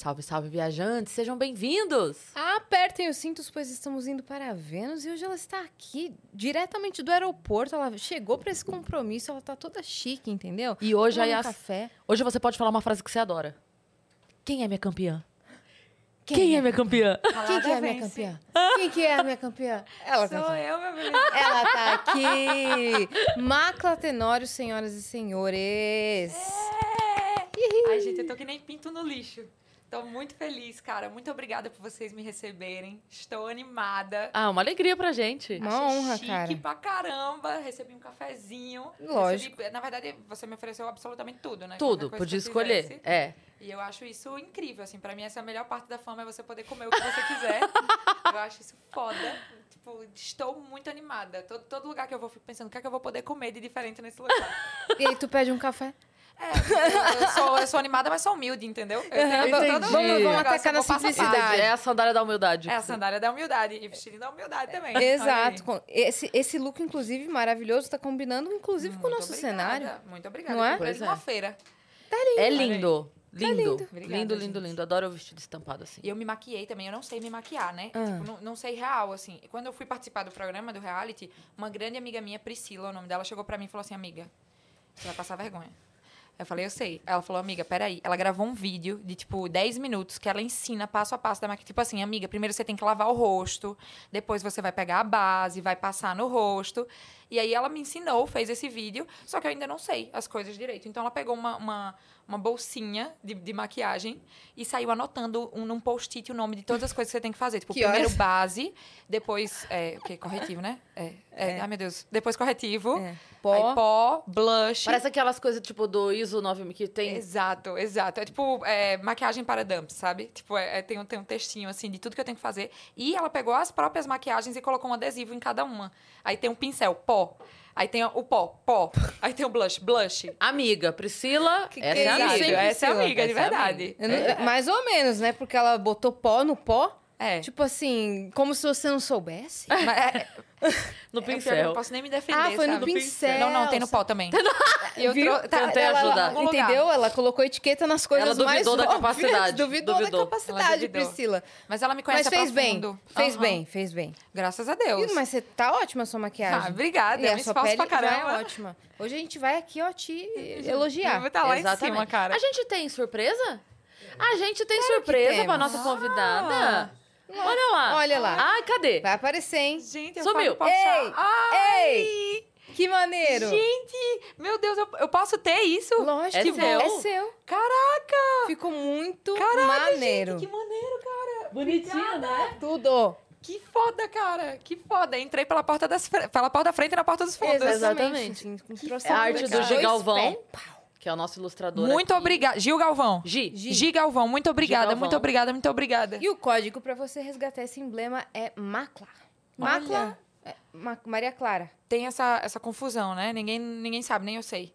Salve, salve, viajantes, sejam bem-vindos! Apertem os cintos, pois estamos indo para Vênus e hoje ela está aqui, diretamente do aeroporto. Ela chegou para esse compromisso, ela tá toda chique, entendeu? E hoje, aí, um as- café. hoje você pode falar uma frase que você adora. Quem é minha campeã? Quem, é minha campeã? Quem que é a minha campeã? Quem que é a minha campeã? Ela tá Sou aqui. eu, meu bebê. Ela tá aqui. Macla Tenório, senhoras e senhores. Ai, gente, eu tô que nem pinto no lixo. Tô muito feliz, cara. Muito obrigada por vocês me receberem. Estou animada. Ah, uma alegria pra gente. Uma Achei honra, chique cara. pra caramba. Recebi um cafezinho. Lógico. Recebi- na verdade, você me ofereceu absolutamente tudo, né? Tudo, podia escolher. É. E eu acho isso incrível, assim. Pra mim, essa é a melhor parte da fama, é você poder comer o que você quiser. eu acho isso foda. Tipo, estou muito animada. Todo, todo lugar que eu vou, fico pensando, o que é que eu vou poder comer de diferente nesse lugar? E aí tu pede um café? É, eu, eu sou, eu sou animada, mas sou humilde, entendeu? Eu tenho Entendi. todo Vamos- vamos negócio, atacar eu na simplicidade. É a sandália da humildade. É a sandália da humildade. E vestidinho da humildade também. Exato. Esse, esse look, inclusive, maravilhoso, tá combinando, inclusive, com o Muito nosso obrigada, cenário. Muito obrigada. Não é? Eu comprei Pois numa é. feira. É lindo. Lindo. lindo. Lindo, Obrigada, lindo, gente. lindo, Adoro o vestido estampado assim. E eu me maquiei também. Eu não sei me maquiar, né? Ah. Tipo, não, não sei real, assim. Quando eu fui participar do programa, do reality, uma grande amiga minha, Priscila, o nome dela, chegou pra mim e falou assim, amiga, você vai passar vergonha. Eu falei, eu sei. Ela falou, amiga, peraí. Ela gravou um vídeo de, tipo, 10 minutos que ela ensina passo a passo da maquiagem. Tipo assim, amiga, primeiro você tem que lavar o rosto, depois você vai pegar a base, vai passar no rosto. E aí ela me ensinou, fez esse vídeo, só que eu ainda não sei as coisas direito. Então ela pegou uma, uma, uma bolsinha de, de maquiagem e saiu anotando um, num post-it o nome de todas as coisas que você tem que fazer. Tipo, Que primeiro horas? base, depois. É, o quê? Corretivo, né? É. é. Ai, meu Deus. Depois corretivo. É. Pó. Pó, blush. Parece aquelas coisas tipo do ISO 9000 que tem. Exato, exato. É tipo é, maquiagem para dumps, sabe? Tipo, é, é, tem, um, tem um textinho assim de tudo que eu tenho que fazer. E ela pegou as próprias maquiagens e colocou um adesivo em cada uma. Aí tem um pincel, pó. Aí tem o pó, pó. Aí tem o blush, blush. Amiga, Priscila, Que essa que é é amiga. isso, hein, essa é amiga, de Essa é verdade. Não- Mais ou menos, né? Porque ela botou pó no pó. É. Tipo assim, como se você não soubesse. Mas é- No é que eu pincel. não posso nem me defender. Ah, foi no sabe? pincel. Não, não, tem no pó também. E eu Viu? tá- Tentei ela- ajudar. em lugar. Entendeu? Ela colocou etiqueta nas coisas Ela duvidou mais da capacidade. Duvidou, Duvidou. da capacidade, Ela duvidou. Priscila. Mas ela me conhece Mas fez bem. Fez Aham. bem, fez bem. Graças a Deus. Mas você tá ótima a sua maquiagem. Ah, obrigada. E Eu a me sua pele pra já caramba. é ótima. Hoje a gente vai aqui, ó, te Eu elogiar. vou estar lá em Exatamente. cima, cara. A gente tem surpresa? A gente tem Claro surpresa pra nossa Ah. Olha lá. Olha lá. Ai, cadê? Vai aparecer, hein? Gente, eu Sumiu. falo, Ei, ai, ei. Que maneiro. Gente, meu Deus, eu, eu posso ter isso? Lógico É que seu. é seu. Caraca! Ficou muito Caralho, maneiro. gente, que maneiro, cara. Bonitinho, né? Tudo. Que foda, cara. Que foda. Entrei pela porta, das, pela porta da frente e na porta dos fundos. Exatamente. Assim, com É a troço arte do dois G. Galvão, pés. Que é o nosso ilustrador. Muito obrigada. Gil Galvão. Gi. Gi. Gi Galvão, muito obrigada, Galvão. muito obrigada, muito obrigada. E o código pra você resgatar esse emblema é MACLA. MACLA, é Ma- Maria Clara. Tem essa, essa confusão, né? Ninguém, ninguém sabe, nem eu sei.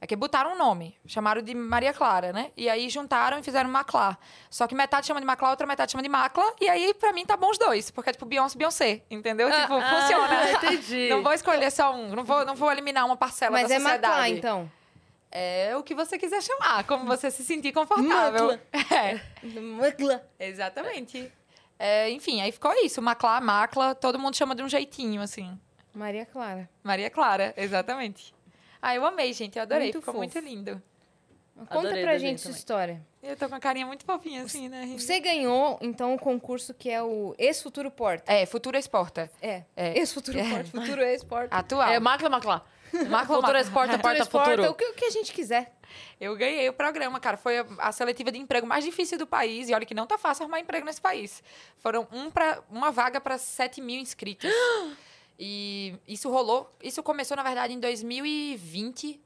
É que botaram um nome, chamaram de Maria Clara, né? E aí juntaram e fizeram Maclá. Só que metade chama de Maclá, outra metade chama de Macla. E aí, pra mim, tá bom os dois. Porque é tipo Beyoncé, Beyoncé, entendeu? tipo, funciona. Ah, entendi. Não vou escolher só um. Não vou, não vou eliminar uma parcela Mas da é sociedade. MACLA, então. É o que você quiser chamar, como você se sentir confortável. É, MACLA. exatamente. É, enfim, aí ficou isso. Maclá, Macla, todo mundo chama de um jeitinho, assim. Maria Clara. Maria Clara, exatamente. Ah, eu amei, gente. Eu adorei. Muito Ficou fofo. muito lindo. Conta Adorei pra gente sua também. história. Eu tô com a carinha muito fofinha, assim, né? Você ganhou, então, o concurso que é o Ex-Futuro Porta. É, Futuro Exporta. É. É. Ex-Futuro É. Porta. Futuro Ex-Porta. Atual. É Macla Macla. Macla, Futuro Macla. Exporta, Porta Exporta, Futuro. o que, o que a gente quiser. Eu ganhei o programa, cara. Foi a, a seletiva de emprego mais difícil do país. E olha que não tá fácil arrumar emprego nesse país. Foram um pra, uma vaga para 7 mil inscritos. e isso rolou. Isso começou, na verdade, em 2020.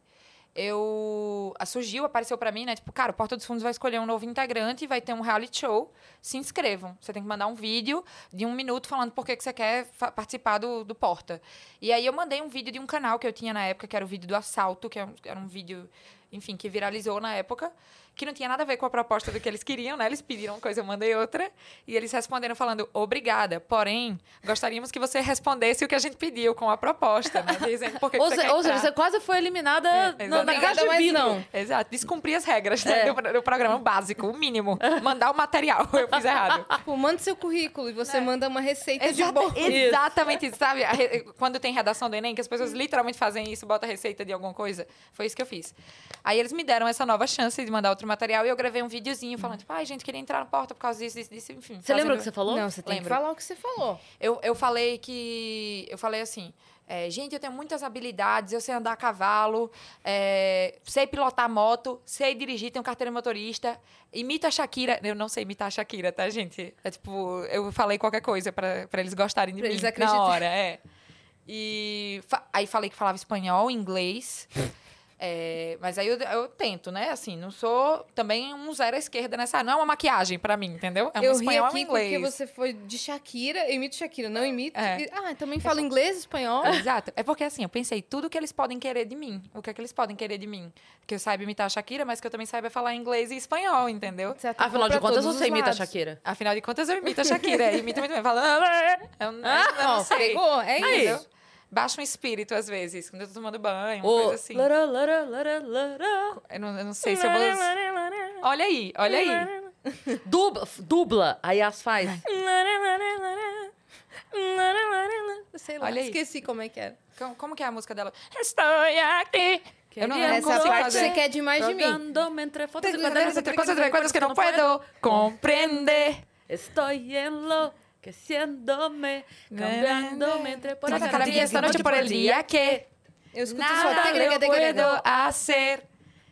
Eu surgiu, apareceu pra mim, né? Tipo, cara, o Porta dos Fundos vai escolher um novo integrante e vai ter um reality show. Se inscrevam. Você tem que mandar um vídeo de um minuto falando por que, que você quer participar do, do Porta. E aí eu mandei um vídeo de um canal que eu tinha na época, que era o vídeo do assalto, que era um, era um vídeo, enfim, que viralizou na época, que não tinha nada a ver com a proposta do que eles queriam, né? Eles pediram uma coisa, eu mandei outra. E eles responderam falando, obrigada, porém, gostaríamos que você respondesse o que a gente pediu com a proposta, né? Dizendo por que, que Ou, você se- ou seja, você quase foi eliminada É, na, na casa de vidro. não. Exato, descumprir as regras né, É. do, do programa o básico, o mínimo. Mandar o material, eu fiz errado. Tipo, manda seu currículo e você manda uma receita de Exata- bolo. exatamente isso, sabe? Re- Quando tem redação do Enem, que as pessoas literalmente fazem isso, bota a receita de alguma coisa. Foi isso que eu fiz. Aí eles me deram essa nova chance de mandar outro material e eu gravei um videozinho falando, tipo, ai, gente, queria entrar na porta por causa disso, disso, disso, enfim. Você lembra o que você falou? Não, você tem Lembro. que falar o que você falou. Eu, eu falei que. Eu falei assim. é, gente, eu tenho muitas habilidades, eu sei andar a cavalo, é, sei pilotar moto, sei dirigir, tenho carteira motorista, imito a Shakira. Eu não sei imitar a Shakira, tá, gente? É tipo, eu falei qualquer coisa pra, pra eles gostarem de Pra mim eles na acreditarem. hora, é. E fa- aí falei que falava espanhol, inglês. é, mas aí eu, eu tento, né? Assim, não sou também um zero à esquerda nessa. Não é uma maquiagem pra mim, entendeu? É um eu ri espanhol e um aqui inglês. porque você foi de Shakira, eu imito Shakira, não imito. É. e- Ah, também falo inglês, espanhol. Exato. É porque assim, eu pensei tudo que eles podem querer de mim. O que é que eles podem querer de mim? Que eu saiba imitar a Shakira, mas que eu também saiba falar inglês e espanhol, entendeu? Atacou Afinal de contas, você imita a. Shakira. Afinal de contas, eu imito a Shakira. imito muito bem. Falo... "Ah, Eu, eu, eu não sei. pegou? É isso. Baixa um espírito, às vezes, quando eu tô tomando banho, uma Ô, coisa assim. lara, lara, lara, lara. Eu não, eu não sei se eu vou... Olha aí, olha aí. Dubla, dubla, aí as faz. Sei lá, Olha aí. esqueci como é que era. Como, como que é a música dela? Estou aqui. Eu não, não Essa parte fazer. você quer demais de mim. Entre fotos Entre cuadernos, entre cosas entre recuerdos que no puedo enloqueciéndome, cambiándome entre por acá. cada día, esta noche por el día que Eu escuto só nada tegra, eu puedo hacer.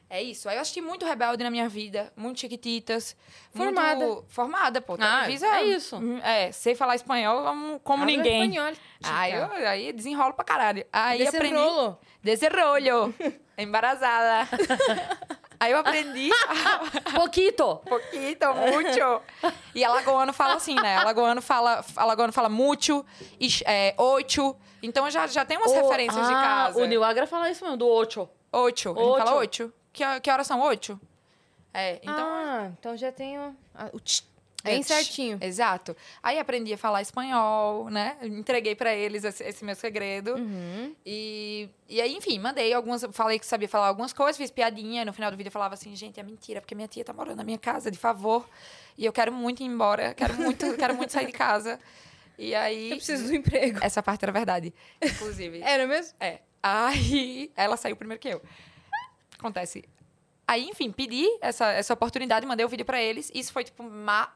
É isso. Aí eu assisti muito Rebelde na minha vida, muito Chiquititas. Formada. Muito... Formada, pô. Ah, Televisa, é isso. Hum, É, sei falar espanhol como, Habla ninguém. espanhol, Aí, eu, aí desenrolo pra caralho. Aí aprendi... Desenrolo. Embarazada. aí eu aprendi... Poquito. Pouquito, muito. E alagoano fala assim, né? Alagoano fala, alagoano fala muito, é, oito. Então já, já tem umas O- referências de ah, casa. O Nil Agra fala isso mesmo, do ocho. Oito. A gente Oito. fala oito. Que, que horas são oito? É, então... ah, então já tenho ah, o tch, bem é, certinho. Exato. Aí aprendi a falar espanhol, né? Entreguei pra eles esse, esse meu segredo. Uhum. E, e aí, enfim, mandei algumas. Falei que sabia falar algumas coisas, fiz piadinha. No final do vídeo eu falava assim, gente, é mentira, porque minha tia tá morando na minha casa, de favor. E eu quero muito ir embora, quero muito, quero muito sair de casa. E aí. Eu preciso do emprego. Essa parte era verdade, inclusive. Era mesmo? É. Aí ela saiu primeiro que eu. Acontece. Aí, enfim, pedi essa, essa oportunidade, mandei o vídeo pra eles. Isso foi tipo. Ma...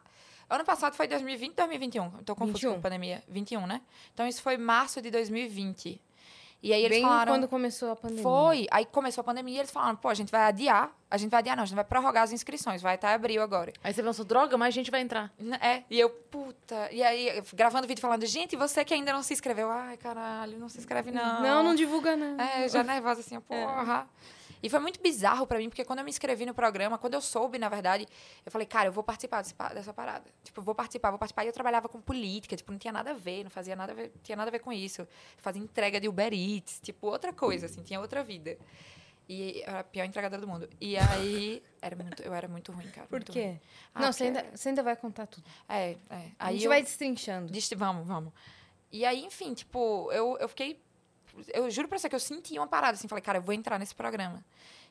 Ano passado foi 2020, 2021. Eu tô confuso 21. com a pandemia. 21, né? Então isso foi março de 2020. E aí eles Bem falaram. quando começou a pandemia. Foi. Aí começou a pandemia e eles falaram, pô, a gente vai adiar. A gente vai adiar, não, a gente vai prorrogar as inscrições. Vai até abril agora. Aí você pensou, droga, mais gente vai entrar. É, e eu, puta. E aí, gravando vídeo falando, gente, você que ainda não se inscreveu. Ai, caralho, não se inscreve, não. Não, não divulga, não. É, já nervosa assim, porra. E foi muito bizarro pra mim, porque quando eu me inscrevi no programa, quando eu soube, na verdade, eu falei, cara, eu vou participar dessa parada. Tipo, vou participar, vou participar. E eu trabalhava com política, tipo, não tinha nada a ver, não fazia nada a ver, tinha nada a ver com isso. Fazia entrega de Uber Eats, tipo, outra coisa, assim, tinha outra vida. E eu era a pior entregadora do mundo. E aí, era muito, eu era muito ruim, cara. Por quê? Ah, não, você ainda, você ainda vai contar tudo. É, é. A Aí gente eu- vai destrinchando. Disse, vamos, vamos. E aí, enfim, tipo, eu, eu fiquei. Eu juro pra você que eu senti uma parada, assim, falei, cara, eu vou entrar nesse programa.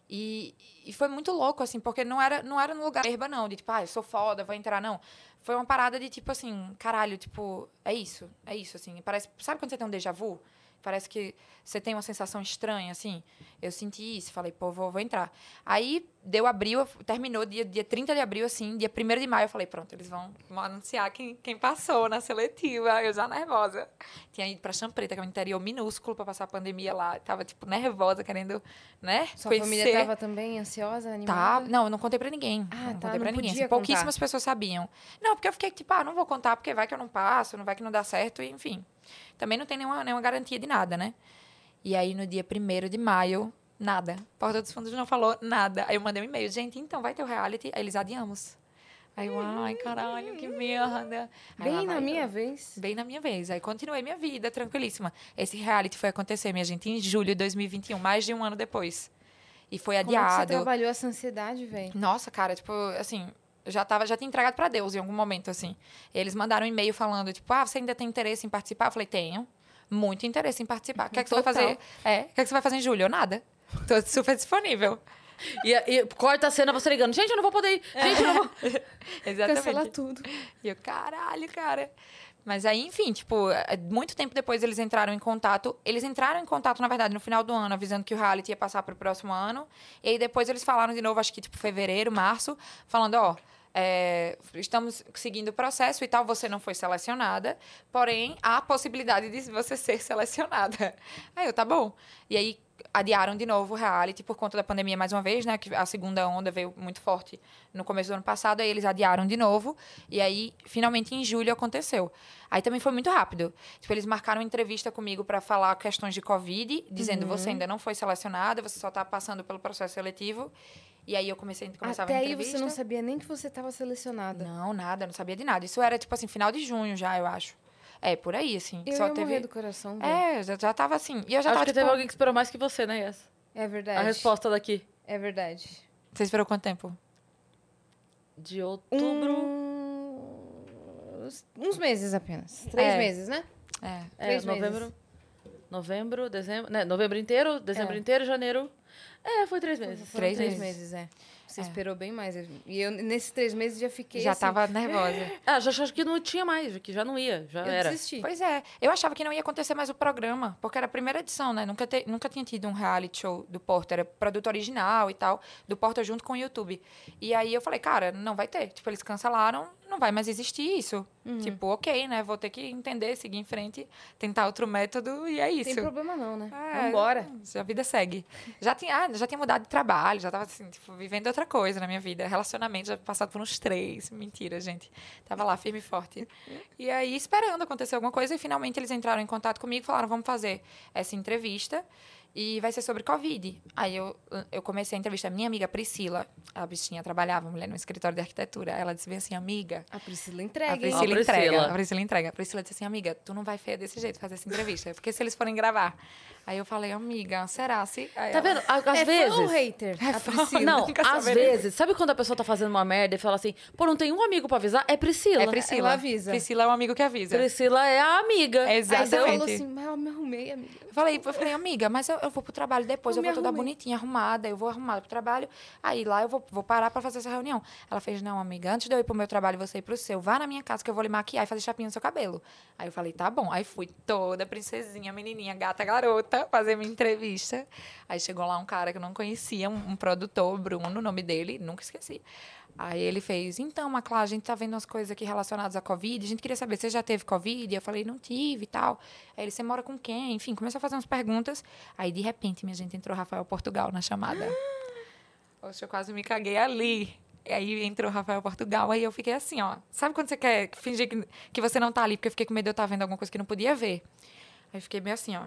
E, e foi muito louco, assim, porque não era, não era no lugar erba, não, de tipo, ah, eu sou foda, vou entrar, não. Foi uma parada de tipo assim, caralho, tipo, é isso, é isso, assim. Parece, sabe quando você tem um déjà vu? Parece que você tem uma sensação estranha, assim. Eu senti isso, falei, pô, vou, vou entrar. Aí deu abril, terminou dia, dia 30 de abril, assim, dia 1 de maio, eu falei, pronto, eles vão, anunciar quem, quem passou na seletiva. Eu já nervosa. Tinha ido pra Champreta, que é um interior minúsculo, pra passar a pandemia lá. Tava, tipo, nervosa, querendo, né? Sua família tava também ansiosa, Tá, animada? não, eu não contei pra ninguém. Ah, não tá, contei pra ninguém. assim, pouquíssimas pessoas sabiam. Não, porque eu fiquei tipo, ah, não vou contar porque vai que eu não passo, não vai que não dá certo, e, enfim. Também não tem nenhuma, nenhuma garantia de nada, né? E aí, no dia 1 de maio, Nada. Porta dos Fundos não falou nada. Aí eu mandei um e-mail, gente, então vai ter o reality? Aí eles adiamos. Aí eu, ai, caralho, que merda. Aí Bem na vai minha eu. vez. Bem na minha vez. Aí continuei minha vida, tranquilíssima. Esse reality foi acontecer, minha gente, em julho de 2021, mais de um ano depois. E foi Como é que você adiado. trabalhou essa ansiedade, velho? Nossa, cara, tipo, assim, já tava, já tinha entregado pra Deus em algum momento, assim. Eles mandaram um e-mail falando, tipo, ah, você ainda tem interesse em participar? Eu falei, tenho. Muito interesse em participar. O que é que você vai fazer? É, o que é que você vai fazer em julho? Eu nada. Tô super disponível. E, e corta a cena você ligando. Gente, eu não vou poder ir. Gente, eu não vou. Exatamente. Cancela tudo. E eu, caralho, cara. Mas aí, enfim, tipo, é, muito tempo depois eles entraram em contato. Eles entraram em contato, na verdade, no final do ano, avisando que o reality ia passar pro próximo ano. E aí depois eles falaram de novo, acho que tipo fevereiro, março, falando, ó. é, estamos seguindo o processo e tal, você não foi selecionada, porém há a possibilidade de você ser selecionada. Aí eu, tá bom. E aí adiaram de novo o reality por conta da pandemia mais uma vez, né? Que a segunda onda veio muito forte no começo do ano passado, aí eles adiaram de novo. E aí, finalmente, em julho aconteceu. Aí também foi muito rápido. Tipo, eles marcaram uma entrevista comigo para falar questões de Covid, dizendo, você ainda não foi selecionada, você só tá passando pelo processo seletivo. E aí eu comecei, começava Até a aí entrevista. você não sabia nem que você estava selecionada. Não, nada, não sabia de nada. Isso era, tipo assim, final de junho já, eu acho. É, por aí, assim. Eu só ia teve... do coração, velho. É, já, já tava assim. E eu já Acho tava, que tipo... teve alguém que esperou mais que você, né, Yes? É verdade. A resposta daqui. É verdade. Você esperou quanto tempo? De outubro. Uns, uns meses apenas. Três É. meses, né? É. É, três novembro. meses. Novembro, dezembro. Né, novembro inteiro, dezembro É. inteiro, janeiro. É, foi três meses. Três três meses. meses, é. Você É. esperou bem mais. E eu, nesses três meses, já fiquei já assim, tava nervosa. Ah, já acho que não tinha mais, que já não ia, já Eu era. desisti. Pois é, eu achava que não ia acontecer mais o programa, porque era a primeira edição, né? Nunca, te- nunca tinha tido um reality show do Porta, era produto original e tal, do Porta junto com o YouTube. E aí eu falei, cara, não vai ter. Tipo, eles cancelaram, não vai mais existir isso. Uhum. Tipo, ok, né? Vou ter que entender, seguir em frente, tentar outro método e é isso. Tem problema não, né? É, Vambora. A vida segue. Já tinha, ah, já tinha mudado de trabalho, já tava assim, tipo, vivendo outra coisa na minha vida. Relacionamento, já passado por uns três. Mentira, gente. Tava lá, firme e forte. E aí, esperando acontecer alguma coisa, e finalmente eles entraram em contato comigo e falaram: vamos fazer essa entrevista. E vai ser sobre Covid. Aí eu, eu comecei a entrevista. Minha amiga Priscila, a bichinha trabalhava, mulher, no escritório de arquitetura. Ela disse bem assim, amiga, A Priscila a entrega, hein? Priscila, Ó, Priscila. entrega. A Priscila entrega. A Priscila disse assim, amiga, tu não vai feia desse jeito fazer essa entrevista. Porque se eles forem gravar. Aí eu falei, amiga, será se. Aí Tá ela, vendo? Às é vezes. fã ou hater? a Priscila. Não, às vezes, sabe quando a pessoa tá fazendo uma merda e fala assim, pô, não tem um amigo pra avisar? É Priscila. É Priscila. Ela avisa. Priscila é um amigo que avisa. Priscila é a amiga. Aí você Exatamente. falou assim, mas eu me arrumei, amiga. Eu falei, eu falei, amiga, mas eu, eu vou pro trabalho depois, Eu eu, vou toda arrumei. bonitinha, arrumada, eu vou arrumada pro trabalho. Aí lá eu vou, vou parar pra fazer essa reunião. Ela fez, não, amiga, antes de eu ir pro meu trabalho e você ir pro seu, vá na minha casa que eu vou lhe maquiar e fazer chapinha no seu cabelo. Aí eu falei, tá bom. Aí fui toda princesinha, menininha, gata, garota, fazer minha entrevista. Aí chegou lá um cara que eu não conhecia, um, um produtor, Bruno, o nome dele, nunca esqueci. Aí ele fez, então, Maclá, a gente tá vendo umas coisas aqui relacionadas à Covid, a gente queria saber, você já teve Covid? Eu falei, não tive e tal. Aí ele, você mora com quem? Enfim, começou a fazer umas perguntas. Aí, de repente, minha gente, entrou Rafael Portugal na chamada. Poxa, eu quase me caguei ali. E aí entrou Rafael Portugal, aí eu fiquei assim, ó. Sabe quando você quer fingir que, que você não tá ali, porque eu fiquei com medo de eu estar vendo alguma coisa que não podia ver? Aí fiquei meio assim, ó,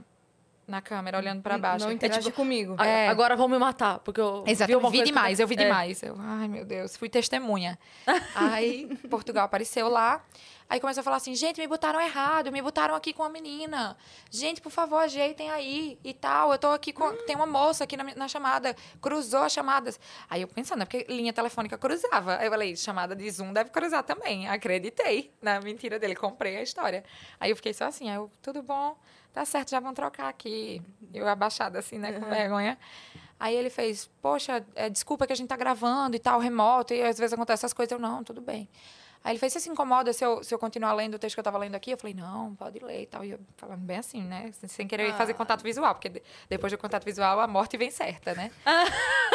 na câmera, olhando pra baixo. Não interage comigo. A- É. Agora vão me matar, porque eu Exato, vi uma vi demais, eu vi É. demais. Eu, ai, meu Deus, fui testemunha. aí Portugal apareceu lá, aí começou a falar assim, gente, me botaram errado, me botaram aqui com a menina. Gente, por favor, ajeitem aí e tal. Eu tô aqui com... Tem uma moça aqui na, na chamada, cruzou as chamadas. Aí eu pensando, é porque linha telefônica cruzava. Aí eu falei, chamada de Zoom deve cruzar também. Acreditei na mentira dele, comprei a história. Aí eu fiquei só assim, aí eu, tudo bom, tá certo, já vão trocar aqui. Eu abaixada assim, né, com vergonha. Aí ele fez, poxa, é, desculpa que a gente tá gravando e tal, remoto, e às vezes acontece essas coisas. Eu, não, tudo bem. Aí ele fez, você se incomoda se eu, se eu continuar lendo o texto que eu tava lendo aqui? Eu falei, não, pode ler e tal. E eu falando bem assim, né? Sem- querer fazer contato visual, porque de- depois do contato visual a morte vem certa, né?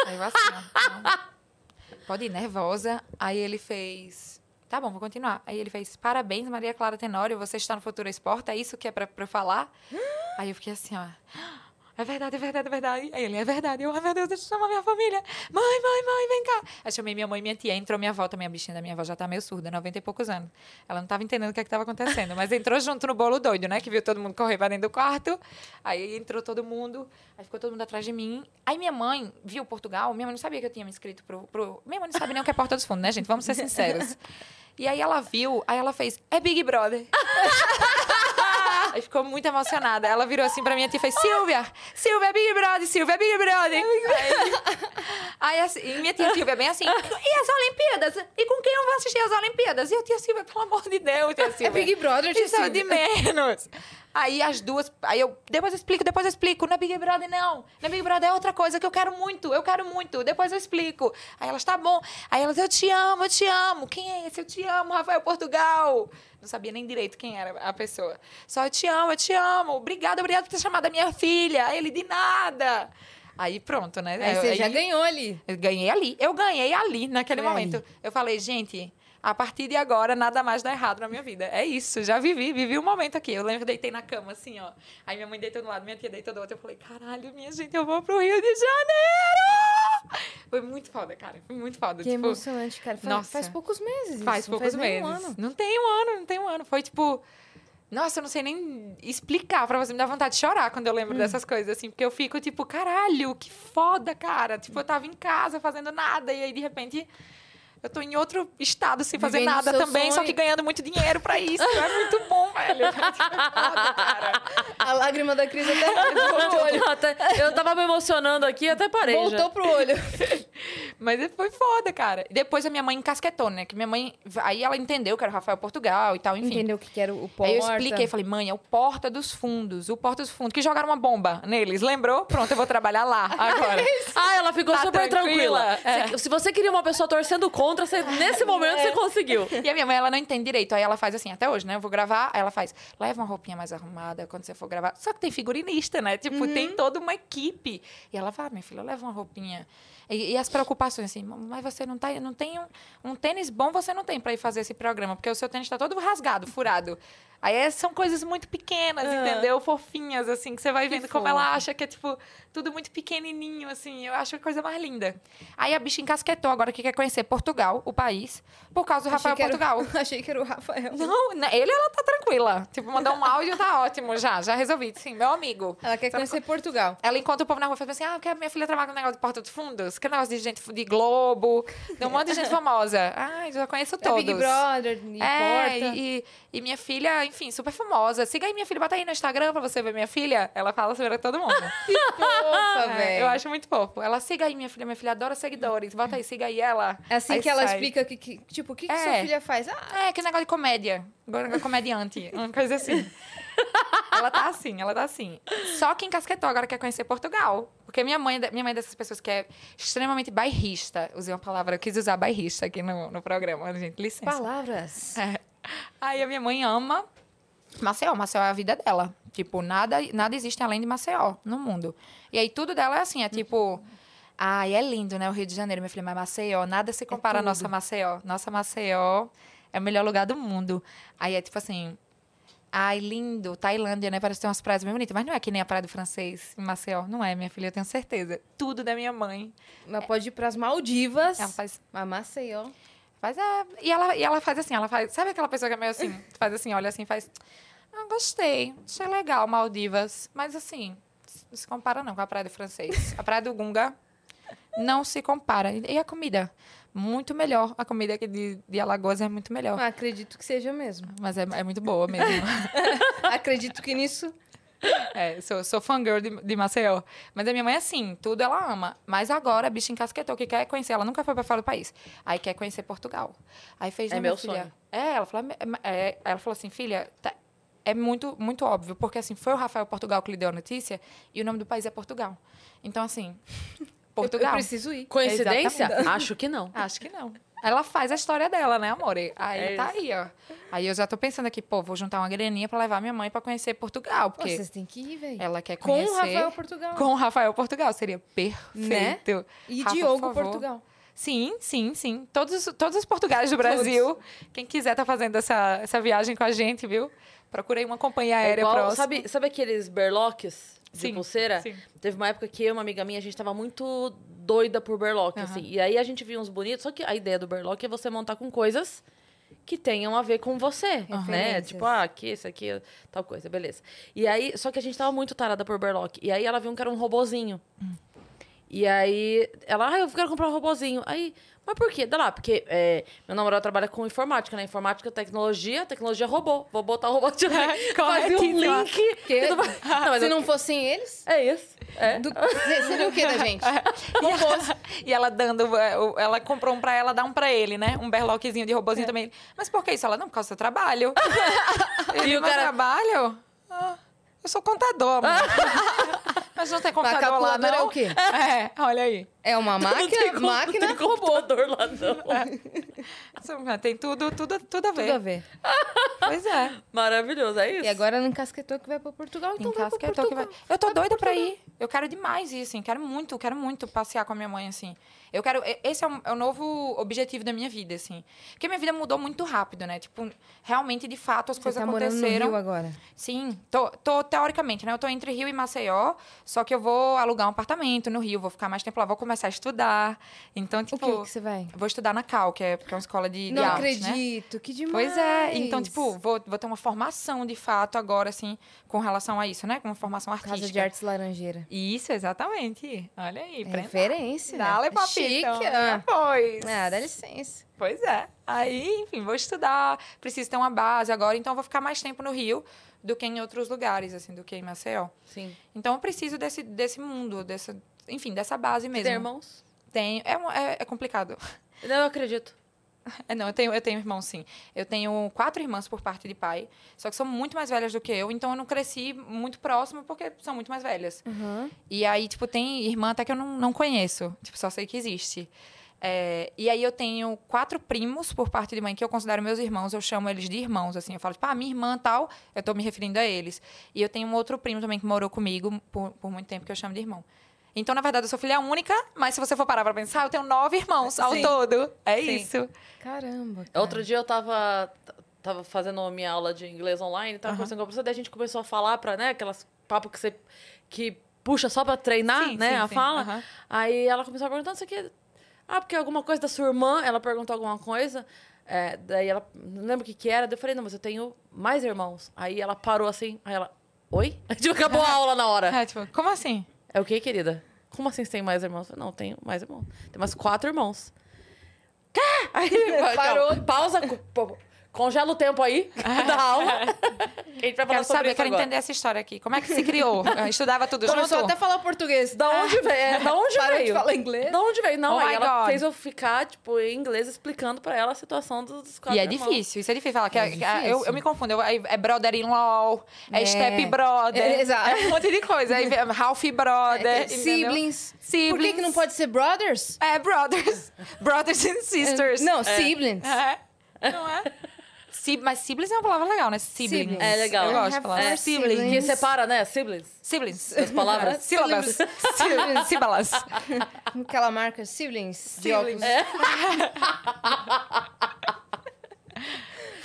Aí eu assim, ó, não. Pode ir, nervosa. Aí ele fez, tá bom, vou continuar. Aí ele fez, parabéns, Maria Clara Tenório, você está no Futuro Esporte, é isso que é pra, pra eu falar? Aí eu fiquei assim, ó. é verdade, é verdade, é verdade. Aí ele, é verdade. Eu, ai meu Deus, deixa eu chamar minha família. Mãe, mãe, mãe, vem cá. Aí chamei minha mãe e minha tia. Entrou minha avó, também a bichinha da minha avó já tá meio surda, 90 e poucos anos. Ela não tava entendendo o que é que tava acontecendo, mas entrou junto no bolo doido, né? Que viu todo mundo correr pra dentro do quarto. Aí entrou todo mundo, aí ficou todo mundo atrás de mim. Aí minha mãe viu Portugal, minha mãe não sabia que eu tinha me inscrito pro. pro... Minha mãe não sabe nem o que é Porta dos Fundos, né, gente? Vamos ser sinceros. E aí ela viu, aí ela fez, é Big Brother. Aí ficou muito emocionada. Ela virou assim pra minha tia e fez: Silvia, Silvia, é Big Brother, Silvia, é Big Brother. Aí, aí assim, minha tia Silvia bem assim: E as Olimpíadas? E com quem eu vou assistir as Olimpíadas? E eu, tia Silvia, pelo amor de Deus, tia Silvia. É Big Brother, tia Isso é de Silvia. menos. Aí as duas. Aí eu. Depois eu explico, depois eu explico. Não é Big Brother, não. Não é Big Brother, é outra coisa que eu quero muito. Eu quero muito. Depois eu explico. Aí elas, tá bom. Aí elas, eu te amo, eu te amo. Quem é esse? Eu te amo, Rafael Portugal. Não sabia nem direito quem era a pessoa. Só eu te amo, eu te amo. Obrigada, obrigada por ter chamado a minha filha. Aí Ele, de nada. Aí pronto, né? Aí você já ganhou ali. Eu ganhei ali. Eu ganhei ali, naquele Foi aí. momento. Eu falei, gente, a partir de agora, nada mais dá errado na minha vida. É isso, já vivi, vivi um momento aqui. Eu lembro que deitei na cama, assim, ó. Aí minha mãe deitou de um lado, minha tia deitou do outro. Eu falei, caralho, minha gente, eu vou pro Rio de Janeiro! Foi muito foda, cara. Foi muito foda. Que tipo, emocionante, cara. Faz, nossa. faz poucos meses. Faz isso, não poucos nem meses. Um ano. Não tem um ano, não tem um ano. Foi tipo. Nossa, eu não sei nem explicar pra você. Me dá vontade de chorar quando eu lembro Hum. dessas coisas, assim. Porque eu fico tipo, caralho, que foda, cara. Tipo, eu tava em casa fazendo nada. E aí, de repente, eu tô em outro estado sem fazer Vivendo nada também. Só sonho. que ganhando muito dinheiro pra isso. é muito bom, velho. É muito foda, cara. A lágrima da Cris até voltou pro olho. Até- eu tava me emocionando aqui, até parei já. Voltou pro olho. Mas foi foda, cara. E depois a minha mãe encasquetou, né? Que minha mãe. Aí ela entendeu que era o Rafael Portugal e tal, enfim. Entendeu o que era o porta. Aí eu expliquei, falei, mãe, é o Porta dos Fundos, o Porta dos Fundos, que jogaram uma bomba neles, lembrou? Pronto, eu vou trabalhar lá agora. Ah, ela ficou Tá super tranquila. tranquila. É. Se, se você queria uma pessoa torcendo contra, você- nesse momento você conseguiu. E a minha mãe, ela não entende direito. Aí ela faz assim, até hoje, né? Eu vou gravar, aí ela faz, leva uma roupinha mais arrumada quando você for gravar. Só que tem figurinista, né? Tipo, tem toda uma equipe. E ela fala, minha filha, leva uma roupinha. E, e as preocupações, assim, mas você não, tá, não tem um, um tênis bom, você não tem pra ir fazer esse programa, porque o seu tênis tá todo rasgado, furado. Aí é- são coisas muito pequenas, entendeu? Fofinhas, assim, que você vai vendo como ela acha que é, tipo, tudo muito pequenininho, assim. Eu acho a coisa mais linda. Aí a bicha encasquetou agora que quer conhecer Portugal, o país, por causa do Achei Rafael era Portugal. Achei que era o Rafael. Não, né, ele ela tá tranquila. Tipo, mandar um áudio tá ótimo já, já resolvi. Sim, meu amigo. Ela quer conhecer Portugal. Ela encontra o povo na rua e fala assim: Ah, porque a minha filha trabalha com negócio de Porta dos Fundos, que negócio de gente de Globo, de um monte de gente famosa. Ah, já conheço É todos. Big Brother, e É, Porta. e, e minha filha, enfim, super famosa. Siga aí minha filha, bota aí no Instagram pra você ver minha filha. Ela fala sobre todo mundo. Opa, É, velho. eu acho muito fofo. Ela siga aí minha filha, minha filha adora seguidores. Bota aí, siga aí ela. É assim Aí que ela sai. explica que, que- tipo, o que, que É. sua filha faz? Ah, É, que negócio de comédia. Agora é comediante. Uma coisa assim. ela tá assim, ela tá assim. Só que encasquetou, agora quer conhecer Portugal. Porque minha mãe, minha mãe é dessas pessoas que é extremamente bairrista. Usei uma palavra, eu quis usar bairrista aqui no, no programa, gente. Licença. palavras. É. Aí a minha mãe ama Maceió. Maceió é a vida dela. Tipo, nada, nada existe além de Maceió no mundo. E aí tudo dela é assim, é tipo... Ai, é lindo, né? O Rio de Janeiro, minha filha, mas Maceió, nada se compara à nossa Maceió. Nossa Maceió é o melhor lugar do mundo. Aí é tipo assim... Ai, lindo. Tailândia, né? Parece ter umas praias bem bonitas. Mas não é que nem a praia do francês em Maceió. Não é, minha filha, eu tenho certeza. Tudo da minha mãe. Ela pode ir pras Maldivas. Ela faz Mas Maceió. Faz, é, e, ela, e ela faz assim, ela faz. Sabe aquela pessoa que é meio assim? Faz assim, olha assim, faz. Ah, gostei. Achei legal, Maldivas. Mas assim, não se compara não com a praia do francês. A praia do Gunga não se compara. E a comida? Muito melhor. A comida aqui de, de Alagoas é muito melhor. Ah, acredito que seja mesmo. Mas é, é muito boa mesmo. acredito que nisso. É, sou, sou fangirl de, de Maceió. Mas a minha mãe, é assim, tudo ela ama. Mas agora a bicha encasquetou, que quer conhecer. Ela nunca foi pra fora do país. Aí quer conhecer Portugal. Aí fez, É "Não, meu minha filha. sonho. É, ela falou, é, é, ela falou assim, filha, tá- é muito, muito óbvio. Porque, assim, foi o Rafael Portugal que lhe deu a notícia e o nome do país é Portugal. Então, assim, Eu, Portugal. eu preciso ir. Coincidência? Exatamente. Acho que não. Acho que não. Ela faz a história dela, né, amor? Aí É tá aí, ó. Aí eu já tô pensando aqui, pô, vou juntar uma graninha pra levar minha mãe pra conhecer Portugal. Pô, Porque vocês têm que ir, velho. ela quer Com conhecer... o Rafael Portugal. Com o Rafael Portugal, seria perfeito. E Rafa, Diogo. Portugal. Sim, sim, sim. Todos, todos os portugais do Brasil. Quem quiser tá fazendo essa, essa viagem com a gente, viu? Procurei uma companhia É aérea igual- próxima. sabe, sabe aqueles de Sim, pulseira. sim. Teve uma época que eu e uma amiga minha, a gente tava muito doida por berlock, Aham. assim. E aí a gente viu uns bonitos, só que a ideia do berlock é você montar com coisas que tenham a ver com você, né? Referências. Tipo, ah, aqui, esse aqui, tal coisa, beleza. E aí, só que a gente tava muito tarada por berlock. E aí ela viu que era um robozinho. E aí, ela, ah, eu quero comprar um robozinho. Aí, mas por quê? Dá lá, porque é, meu namorado trabalha com informática, né? Informática, tecnologia, tecnologia robô. Vou botar o robô de Fazia um corretíssima. link. Que- que não mas Se eu- não fossem eles, É isso. É. do... seria o que da gente? E ela dando, é, ela comprou um pra ela, dá um pra ele, né? Um berloquezinho de robozinho também. Mas por que isso? Ela, não, por causa do seu trabalho. Ele, E o cara- trabalho? Ah, eu sou contador, amor. Mas não tem computador lá, calculadora não? é o quê? É, olha aí. É uma Não máquina, como- máquina não tem robô. computador lá, não. Tem tudo, tudo, tudo a ver. Tudo a ver. Pois é. Maravilhoso, é isso? E agora não encasquetou que vai pra Portugal, então vai pra Encasquetou que Portugal. vai. Eu tô doida pra ir. Eu quero demais ir, assim. Quero muito, quero muito passear com a minha mãe, assim. Eu quero. Esse é o, é o novo objetivo da minha vida, assim. Porque minha vida mudou muito rápido, né? Tipo, realmente, de fato, as Você coisas tá morando no aconteceram. Rio agora. Sim, tô, tô teoricamente, né? Eu tô entre Rio e Maceió, só que eu vou alugar um apartamento no Rio, vou ficar mais tempo lá, vou começar a estudar. Então, O tipo, que que você vai? vou estudar na Cal, que é, que é uma escola de, de Não arte, né? acredito, que demais. Pois é, então, tipo, vou, vou ter uma formação de fato agora, assim, com relação a isso, né? Com uma formação artística. Casa de Artes Laranjeira. Isso, exatamente. Olha aí, É referência. Dale, papito. Chique. Ah, Ah. Pois. ah, dá licença. Pois é. Aí, enfim, vou estudar, preciso ter uma base agora, então eu vou ficar mais tempo no Rio do que em outros lugares, assim, do que em Maceió. Sim. Então eu preciso desse, desse mundo, dessa, enfim, dessa base mesmo. Tem irmãos? Tenho. É, é, é complicado. Não, eu acredito. É, não, eu tenho, eu tenho irmãos, sim. Eu tenho quatro irmãs por parte de pai, só que são muito mais velhas do que eu, então eu não cresci muito próximo porque são muito mais velhas. Uhum. E aí, tipo, tem irmã até que eu não, não conheço, tipo, só sei que existe. É, e aí eu tenho quatro primos por parte de mãe que eu considero meus irmãos, eu chamo eles de irmãos, assim. Eu falo, tipo, ah, minha irmã tal, eu tô me referindo a eles. E eu tenho um outro primo também que morou comigo por, por muito tempo que eu chamo de irmão. Então, na verdade, eu sou filha única, mas se você for parar pra pensar, eu tenho nove irmãos ao Sim. todo. É Sim. isso. Caramba. cara. Outro dia eu tava, tava fazendo a minha aula de inglês online, tava conversando com a professora, daí a gente começou a falar pra, né, aquelas papos que você que puxa só pra treinar, Sim, né, sim, a sim. fala. Aham. Aí ela começou a perguntar isso aqui. Ah, porque alguma coisa da sua irmã, ela perguntou alguma coisa. é, daí ela não lembro o que que era. Daí eu falei, não, mas eu tenho mais irmãos. Aí ela parou assim, aí ela, oi? Tipo, acabou a aula na hora. É, tipo, como assim? É o que, querida? Como assim você tem mais irmãos? Falei, não, tenho mais irmãos. Tem mais quatro irmãos. Quê? Aí Parou. calma, pausa, congela o tempo aí da aula. A gente vai falar Quero sobre saber, isso quero agora. entender essa história aqui. Como é que se criou? Eu Estudava tudo Começou junto? até a falar português. Da onde veio? É, da onde Parou de veio? falar inglês? Da onde veio? Não, Oh aí ela God. fez eu ficar, tipo, em inglês, explicando pra ela a situação dos, quatro E é irmãos. difícil, isso é difícil falar. que É é- é- difícil. eu, eu me confundo. Eu, é brother-in-law, é, É. step brother. É, exato. É um monte de coisa. Aí Ralph brother. É, siblings. Siblings. Por que, que não pode ser brothers? É, brothers. brothers and sisters. Não, siblings. É. Não é? Si- mas siblings é uma palavra legal, né? Siblings. Siblings. É legal. Eu gosto de Have falar. É, siblings. Que separa, né? Siblings. Siblings. As palavras. Sílabas. Siblings. Sílabas. Aquela marca siblings. de Siblings. óculos.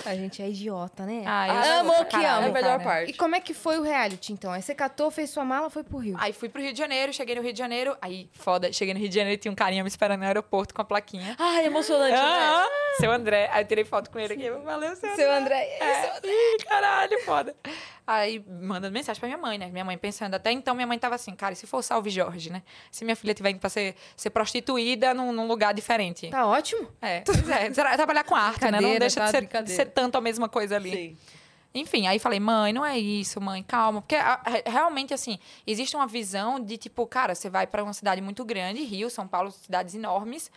A gente é idiota, né? Ah, eu Amo gosto pra que caralho, amo. É a melhor cara. parte. E como é que foi o reality, então? Aí você catou, fez sua mala, foi pro Rio. Aí fui pro Rio de Janeiro, cheguei no Rio de Janeiro. Aí, foda, cheguei no Rio de Janeiro e tinha um carinha me esperando no aeroporto com a plaquinha. Ai, emocionante, Ah, né? seu André. Aí eu tirei foto com ele aqui. Valeu, seu André. Seu André. É. Ih, caralho, foda. Aí, mandando mensagem pra minha mãe, né? Minha mãe pensando. Até então, minha mãe tava assim, cara, e se for Salve Jorge, né? Se minha filha tiver indo pra ser, ser prostituída num, num lugar diferente. Tá ótimo. É, pois é. Tra- Trabalhar com arte, né? Não deixa tá? de ser, Brincadeira. ser tanto a mesma coisa ali. Sim. Enfim, aí falei, mãe, não é isso, mãe, calma. Porque a- re- realmente, assim, existe uma visão de tipo, cara, você vai pra uma cidade muito grande, Rio, São Paulo, cidades enormes.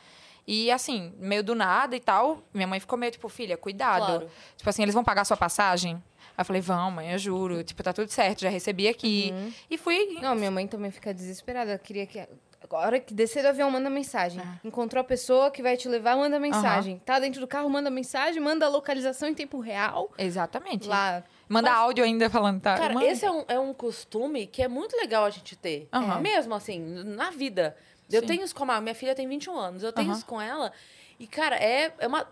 E assim, meio do nada e tal. Minha mãe ficou meio tipo, filha, cuidado. Claro. Tipo assim, eles vão pagar sua passagem? Aí eu falei, vão, mãe, eu juro. Tipo, tá tudo certo, já recebi aqui. E fui. Não, minha mãe também fica desesperada. Ela queria que. A hora que descer do avião, manda mensagem. Encontrou a pessoa que vai te levar, manda mensagem. Tá dentro do carro, manda mensagem, manda a localização em tempo real. Exatamente. Lá. Manda áudio ainda falando, tá? Cara, mãe. esse é um, é um costume que é muito legal a gente ter. É Mesmo assim, na vida. Eu Sim. tenho isso com a minha filha tem 21 anos, eu tenho Aham. isso com ela. E, cara, é, é uma.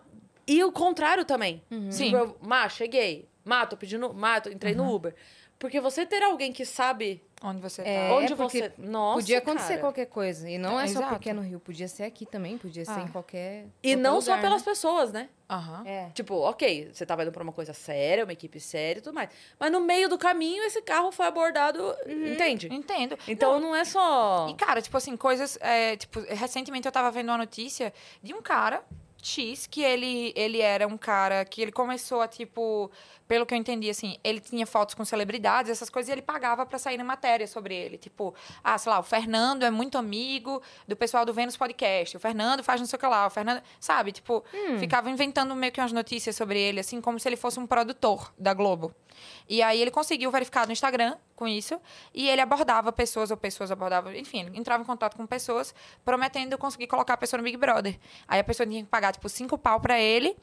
E o contrário também. Sim. Tipo, eu, Má, cheguei. Má, tô pedindo. Má, tô, entrei no Uber. Porque você ter alguém que sabe Onde você É, tá. Onde porque você. Nossa. podia acontecer cara. qualquer coisa. E não é só Exato. porque é no Rio, podia ser aqui também, podia ser Ah. em qualquer. E qualquer não só lugar, pelas né? pessoas, né? Aham. É. Tipo, ok, você tava indo pra uma coisa séria, uma equipe séria e tudo mais. Mas no meio do caminho, esse carro foi abordado, entende? Entendo. Então não, é só. E, cara, tipo assim, coisas. é, tipo, recentemente eu tava vendo uma notícia de um cara X, que ele, ele era um cara que ele começou a, tipo, pelo que eu entendi, assim, ele tinha fotos com celebridades, essas coisas, e ele pagava pra sair na matéria sobre ele. Tipo, ah, sei lá, o Fernando é muito amigo do pessoal do Vênus Podcast, o Fernando faz não sei o que lá, o Fernando. Sabe? Tipo, ficava inventando meio que umas notícias sobre ele, assim, como se ele fosse um produtor da Globo. E aí ele conseguiu verificar no Instagram com isso, e ele abordava pessoas, ou pessoas abordavam, enfim, entrava em contato com pessoas, prometendo conseguir colocar a pessoa no Big Brother. Aí a pessoa tinha que pagar, tipo, cinco pau pra ele,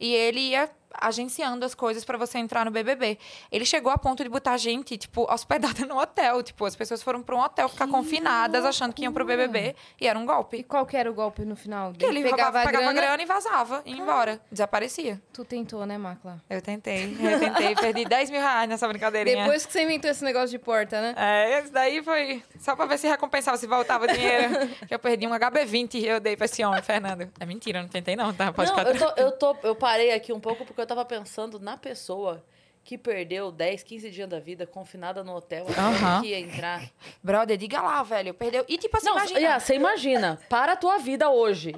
e ele ia agenciando as coisas pra você entrar no BBB. Ele chegou a ponto de botar gente, tipo, hospedada no hotel. Tipo, as pessoas foram pra um hotel ficar confinadas, achando que iam pro BBB, e era um E golpe. qual que era o golpe no final? Que ele pegava, pegava a grana, e vazava, ia embora, desaparecia. Tu tentou, né, Macla? Eu tentei, eu tentei, perdi 10 mil reais nessa brincadeirinha. Depois que você inventou esse negócio de porta, né? É, esse daí foi só pra ver se recompensava, se voltava o dinheiro. que eu perdi um HB20 e eu dei pra esse homem, Fernando. É mentira, eu não tentei não, tá? Pode não, ficar eu, tô, eu, tô, eu parei aqui um pouco porque eu tava pensando na pessoa que perdeu 10, 15 dias da vida confinada no hotel, Aham. que ia entrar. Brother, diga lá, velho, perdeu. E tipo assim, Não, imagina. Iá, você imagina, para a tua vida hoje.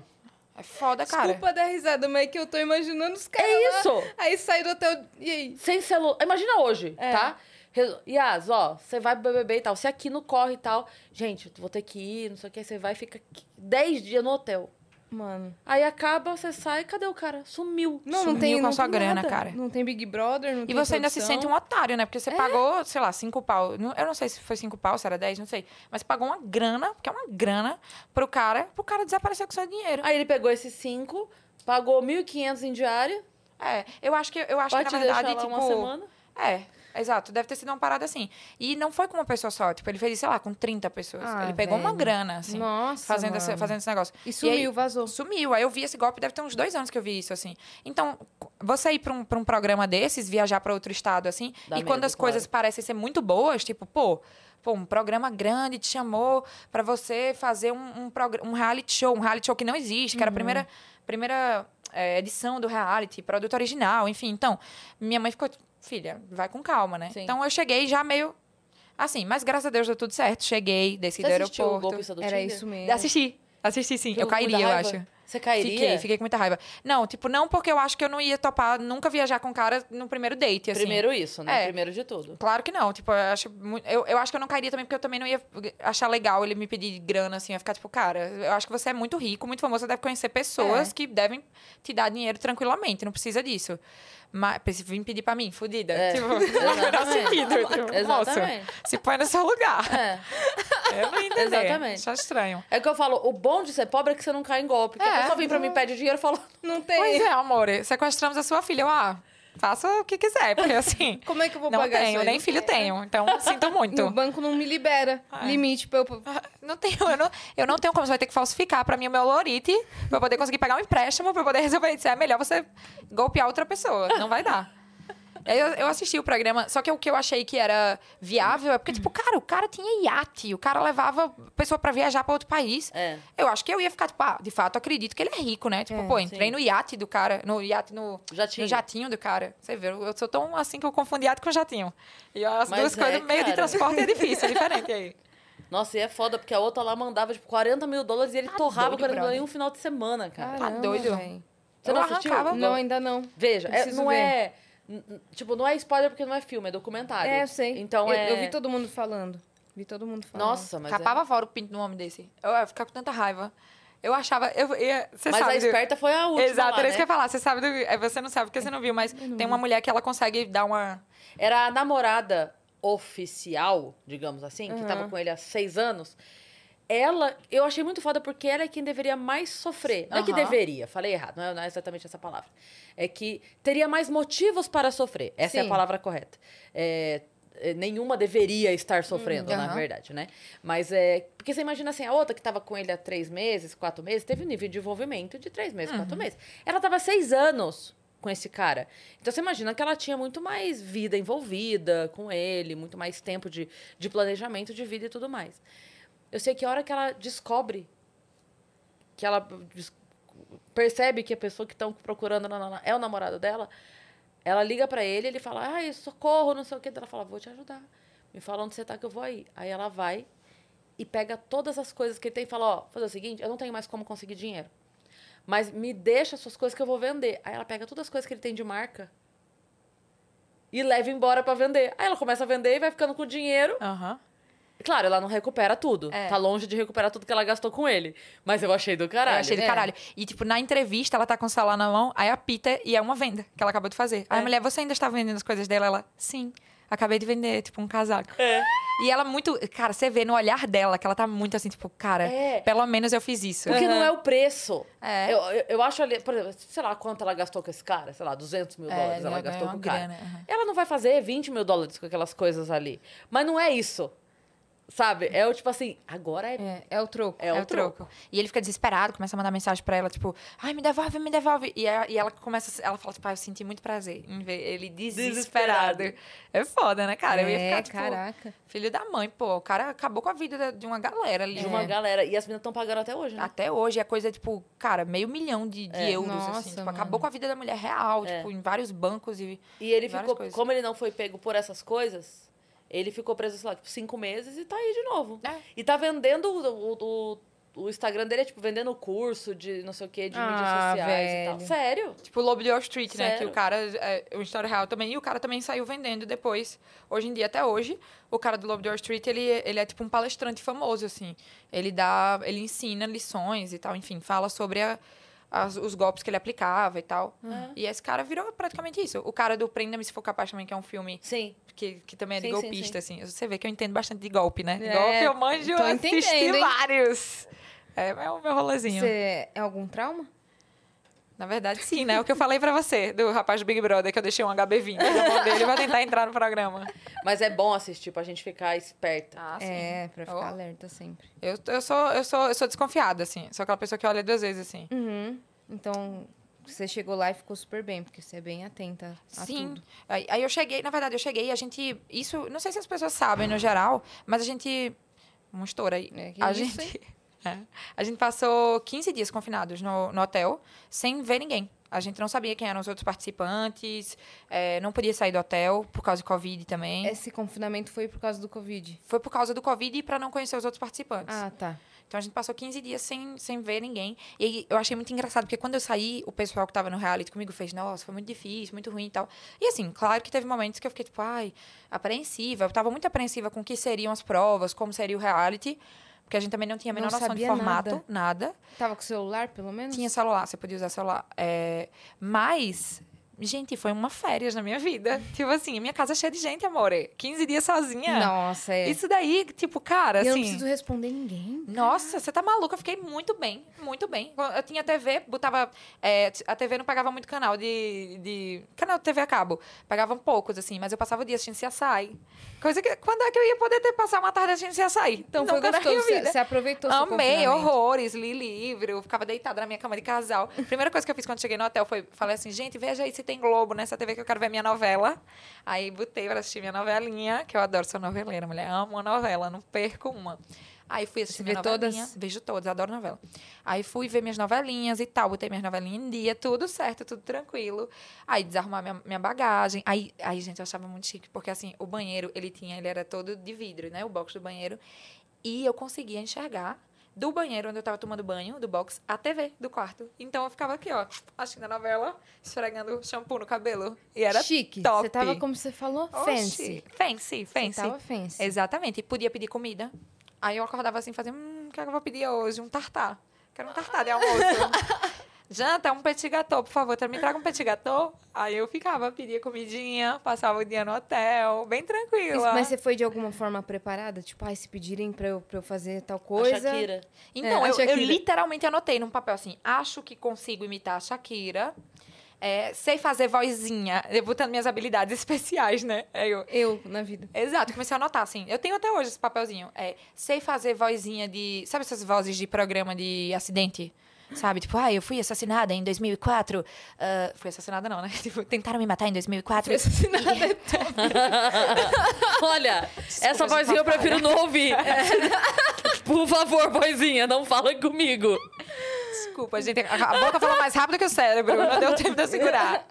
É foda, cara. Desculpa dar risada, mas é que eu tô imaginando os caras. É lá. isso! Aí sai do hotel. E aí? Sem celular. Imagina hoje, É. tá? Resu- Yas, ó, você vai pro BBB e tal. Se aqui não corre e tal. Gente, vou ter que ir, não sei o que. Você vai e fica 10 dias no hotel. Mano. Aí acaba, você sai, cadê o cara? Sumiu. Não, não Sumiu tem. com não a sua tem grana, nada. cara. Não tem Big Brother, não E tem você ainda se produção. sente um otário, né? Porque É. você pagou, sei lá, cinco pau. Não- Eu não sei se foi cinco pau, se era dez, não sei. Mas pagou uma grana, porque é uma grana, pro cara, pro cara desaparecer com seu dinheiro. Aí ele pegou esses 5, pagou 1.500 em diária. É, eu acho que, eu acho Pra que na verdade, tipo. uma semana. É, exato. Deve ter sido uma parada assim. E não foi com uma pessoa só. Tipo, ele fez, sei lá, com 30 pessoas. Ah, ele pegou uma velho. grana, assim. Nossa, fazendo, esse, fazendo esse negócio. E sumiu, aí- vazou. Sumiu. Aí eu vi esse golpe, deve ter uns dois anos que eu vi isso, assim. Então, você ir pra um, pra um programa desses, viajar pra outro estado, assim, Dá e quando medo, as coisas claro. parecem ser muito boas, tipo, pô. Pô, um programa grande te chamou pra você fazer um, um, um reality show, um reality show que não existe, que era a primeira, primeira é, edição do reality, produto original, enfim. Então, minha mãe ficou, filha, vai com calma, né? Sim. Então eu cheguei já meio assim, mas graças a Deus deu tudo certo. Cheguei, desci Você do aeroporto. do Era Tinder? isso mesmo. Assisti. Assisti, sim. Ficou eu cairia, eu acho. Você cairia? Fiquei, fiquei com muita raiva. Não, tipo, não porque eu acho que eu não ia topar nunca viajar com cara no primeiro date, assim. Primeiro isso, né? É. Primeiro de tudo. Claro que não. Tipo, eu acho, eu, eu acho que eu não cairia também porque eu também não ia achar legal ele me pedir grana, assim. Ia ficar tipo, cara, eu acho que você é muito rico, muito famoso, você deve conhecer pessoas É. que devem te dar dinheiro tranquilamente, não precisa disso. Mas vir pedir pra mim, fudida. É, Tipo, não exatamente. sentido. Tipo, moço, se põe no seu lugar. É. Eu não ia entender. Exatamente. Acho estranho. É que eu falo, o bom de ser pobre é que você não cai em golpe. Porque É. a pessoa vem pra mim, pede dinheiro e fala, Não tem. Pois é, amor. Sequestramos a sua filha. Eu, ah, faça o que quiser, porque assim. Como é que eu vou não pagar tenho, nem filho tenho. Então, sinto muito. o banco não me libera É. limite pra eu... Não tenho, eu, não, eu não tenho como. Você vai ter que falsificar pra mim o meu lorite pra eu poder conseguir pagar um empréstimo, pra eu poder resolver isso. É melhor você golpear outra pessoa. Não vai dar. Eu, eu assisti o programa, só que o que eu achei que era viável é porque, tipo, cara, o cara tinha iate, o cara levava pessoa pra viajar pra outro país. É. Eu acho que eu ia ficar, tipo, ah, de fato, acredito que ele é rico, né? Tipo, É, pô, entrei sim. no iate do cara, no iate, no Jatinho. no jatinho do cara. Você vê, eu sou tão assim que eu confundi iate com jatinho. E as Mas duas é, coisas, meio de cara. transporte é difícil, é diferente aí. Nossa, e é foda, porque a outra lá mandava, tipo, 40 mil dólares e ele Tá torrava doido, 40 mil em um final de semana, cara. Caramba, doido? véi. Você Eu não assistiu? arrancava. Não, ainda não. Veja, é- não ver. é... Tipo, não é spoiler porque não é filme, é documentário. É, eu sei. Então eu, é... eu vi todo mundo falando. Vi todo mundo falando. Nossa, mas Capava fora o pinto no homem desse. Eu ia ficar com tanta raiva. Eu achava. Eu, ia- é... Mas sabe. a esperta foi a última Exato, lá, era isso que eu né? ia falar. Você sabe do. é, Você não sabe porque você não viu, mas tem uma mulher que ela consegue dar uma. Era a namorada oficial, digamos assim, que tava Uhum. com ele há seis anos. Ela, eu achei muito foda porque ela é quem deveria mais sofrer. Não é que deveria, falei errado, não é, não é exatamente essa palavra. É que teria mais motivos para sofrer. Essa é a Sim. palavra correta. É, é, nenhuma deveria estar sofrendo, na aham. verdade, né? Mas é. Porque você imagina assim, a outra que tava com ele há três meses, quatro meses, teve um nível de envolvimento de três meses, quatro meses. Ela tava há seis anos com esse cara. Então você imagina que ela tinha muito mais vida envolvida com ele, muito mais tempo de, de planejamento de vida e tudo mais. Eu sei que a hora que ela descobre que ela percebe que a pessoa que estão procurando é o namorado dela, ela liga pra ele, ele fala: "Ai, socorro, não sei o quê". Ela fala: "Vou te ajudar. Me fala onde você tá que eu vou aí". Aí ela vai e pega todas as coisas que ele tem e fala: "Ó, fazer o seguinte, eu não tenho mais como conseguir dinheiro. Mas me deixa as suas coisas que eu vou vender". Aí ela pega todas as coisas que ele tem de marca e leva embora pra vender. Aí ela começa a vender e vai ficando com dinheiro. Aham. Claro, ela não recupera tudo. É. Tá longe de recuperar tudo que ela gastou com ele. Mas eu achei do caralho. Eu achei do É. caralho. E, tipo, na entrevista, ela tá com o celular na mão, aí apita e é uma venda que ela acabou de fazer. Aí É. a mulher, você ainda está vendendo as coisas dela? Ela, sim. Acabei de vender, tipo, um casaco. É. E ela muito. Cara, você vê no olhar dela que ela tá muito assim, tipo, cara, É. pelo menos eu fiz isso. Porque não é o preço. É. Eu, eu, eu acho ali, por exemplo, sei lá quanto ela gastou com esse cara, sei lá, 200 mil É, dólares ela gastou com o cara. grana, aham. Ela não vai fazer 20 mil dólares com aquelas coisas ali. Mas não é isso. Sabe? É o tipo assim, agora é. É, é o troco. É, o troco. E ele fica desesperado, começa a mandar mensagem pra ela, tipo, ai, me devolve, me devolve. E, a- e ela começa, ela fala, tipo, ah, eu senti muito prazer em ver ele desesperado. Desesperado. É foda, né, cara? Eu ia É, ficar, tipo, caraca. filho da mãe, pô, o cara acabou com a vida da- de uma galera ali. De uma galera. E as meninas estão pagando até hoje, né? Até hoje é coisa, tipo, cara, meio milhão de, de É. euros, Nossa, assim. Tipo, mano. acabou com a vida da mulher real, É. tipo, em vários bancos e... E ele ficou. coisas. Como ele não foi pego por essas coisas, ele ficou preso, sei lá, tipo, cinco meses e tá aí de novo. É. E tá vendendo o, o, o Instagram dele, é tipo, vendendo curso de não sei o quê, de mídias Ah, sociais e tal. velho. Sério? Tipo, o Lobo de Wall Street, né? Que Sério? o cara, é, o história real também, e o cara também saiu vendendo depois. Hoje em dia, até hoje, o cara do Lobo de Wall Street, ele, ele é tipo um palestrante famoso, assim. Ele dá, ele ensina lições e tal, enfim, fala sobre a- as- os golpes que ele aplicava e tal. É. E esse cara virou praticamente isso. O cara do Prenda-me Se For Capaz também, que é um filme Sim. que, que também é de Sim, sim, golpista, assim. Você vê que eu entendo bastante de golpe, né? É, golpe eu manjo, assisti vários. É, é o meu rolezinho. Você é algum trauma? Na verdade, sim, né? O que eu falei pra você, do rapaz do Big Brother, que eu deixei um HB20 na mão dele pra tentar entrar no programa. Mas é bom assistir pra gente ficar esperta. Ah, É, pra ficar alerta sempre. Eu, eu, sou, eu, sou, eu sou desconfiada, assim. Sou aquela pessoa que olha duas vezes, assim. Uhum. Então, você chegou lá e ficou super bem, porque você é bem atenta a Sim. tudo. Aí, aí eu cheguei, na verdade, eu cheguei e a gente. Isso, não sei se as pessoas sabem no geral, mas a gente. Um estouro aí. É, que a isso, gente. É. A gente passou 15 dias confinados no, no hotel, sem ver ninguém. A gente não sabia quem eram os outros participantes, é, não podia sair do hotel por causa do Covid também. Esse confinamento foi por causa do Covid. Foi por causa do Covid e para não conhecer os outros participantes. Ah, tá. Então a gente passou 15 dias sem, sem ver ninguém. E eu achei muito engraçado, porque quando eu saí, o pessoal que tava no reality comigo fez, nossa, foi muito difícil, muito ruim e tal. E assim, claro que teve momentos que eu fiquei, tipo, ai, apreensiva. Eu tava muito apreensiva com o que seriam as provas, como seria o reality. Porque a gente também não tinha a menor Não noção de formato, nada. Tava com celular, pelo menos? Tinha celular, você podia usar celular. É, mas, gente, foi uma férias na minha vida. Tipo assim, minha casa é cheia de gente, amore. 15 dias sozinha. Nossa, é. Isso daí, tipo, cara, E eu assim... não preciso responder ninguém. Nossa, você tá maluca? Eu fiquei muito bem, muito bem. Eu tinha TV, botava. é, a TV não pagava muito canal de, de. Canal de TV a cabo. Pagavam poucos, assim, mas eu passava o dia assistindo CSI. Coisa que. Quando é que eu ia poder ter passar uma tarde assistindo CSI? Então foi Nunca na gostoso. Você, aproveitou Amei, horrores, li livro, ficava deitada na minha cama de casal. Primeira coisa que eu fiz quando cheguei no hotel foi, falei assim, gente, veja aí se tem Globo nessa TV que eu quero ver minha novela. Aí botei pra assistir minha novelinha, que eu adoro, sou noveleira, mulher, amo a novela, não perco uma. Aí fui assistir Você minha vê todas? novelinha, vejo todas, adoro novela. Aí fui ver minhas novelinhas e tal, botei minhas novelinhas em dia, tudo certo, tudo tranquilo. Aí desarrumar minha, minha bagagem. Aí, aí, gente, eu achava muito chique, porque assim, o banheiro, ele tinha, ele era todo de vidro, né? O box do banheiro. E eu conseguia enxergar do banheiro onde eu tava tomando banho, do box, a TV do quarto. Então eu ficava aqui, ó, assistindo a novela, esfregando shampoo no cabelo. E era Chique. top. Você tava, como você falou, Oxi, fancy. Fancy, fancy. Você tava fancy. Exatamente. E podia pedir comida. Aí eu acordava assim, fazia, hum, o que é que eu vou pedir hoje? Um tartar. Quero um tartar de almoço. Janta, um petit gâteau, por favor. Me traga um petit gâteau. Aí eu ficava, pedia comidinha, passava o dia no hotel, bem Isso, tranquila. mas você foi de alguma forma preparada? Tipo, ai, se pedirem pra eu, pra eu fazer tal A coisa. Shakira. Então, É, a eu, eu Shakira. literalmente anotei num papel assim, acho que consigo imitar a Shakira. É, sei fazer vozinha, eu botando minhas habilidades especiais, né? Aí eu, Eu, na vida. Exato, comecei a anotar, assim. Eu tenho até hoje esse papelzinho. É, sei fazer vozinha de. Sabe essas vozes de programa de acidente? Sabe? Tipo, ah, eu fui assassinada em 2004. ah, fui assassinada não, né? Tipo, tentaram me matar em 2004. Assassinada é Olha, essa gente, vozinha eu prefiro não ouvir. Por favor, vozinha, não fala comigo. Desculpa, gente. A boca falou mais rápido que o cérebro. Não deu tempo de eu segurar.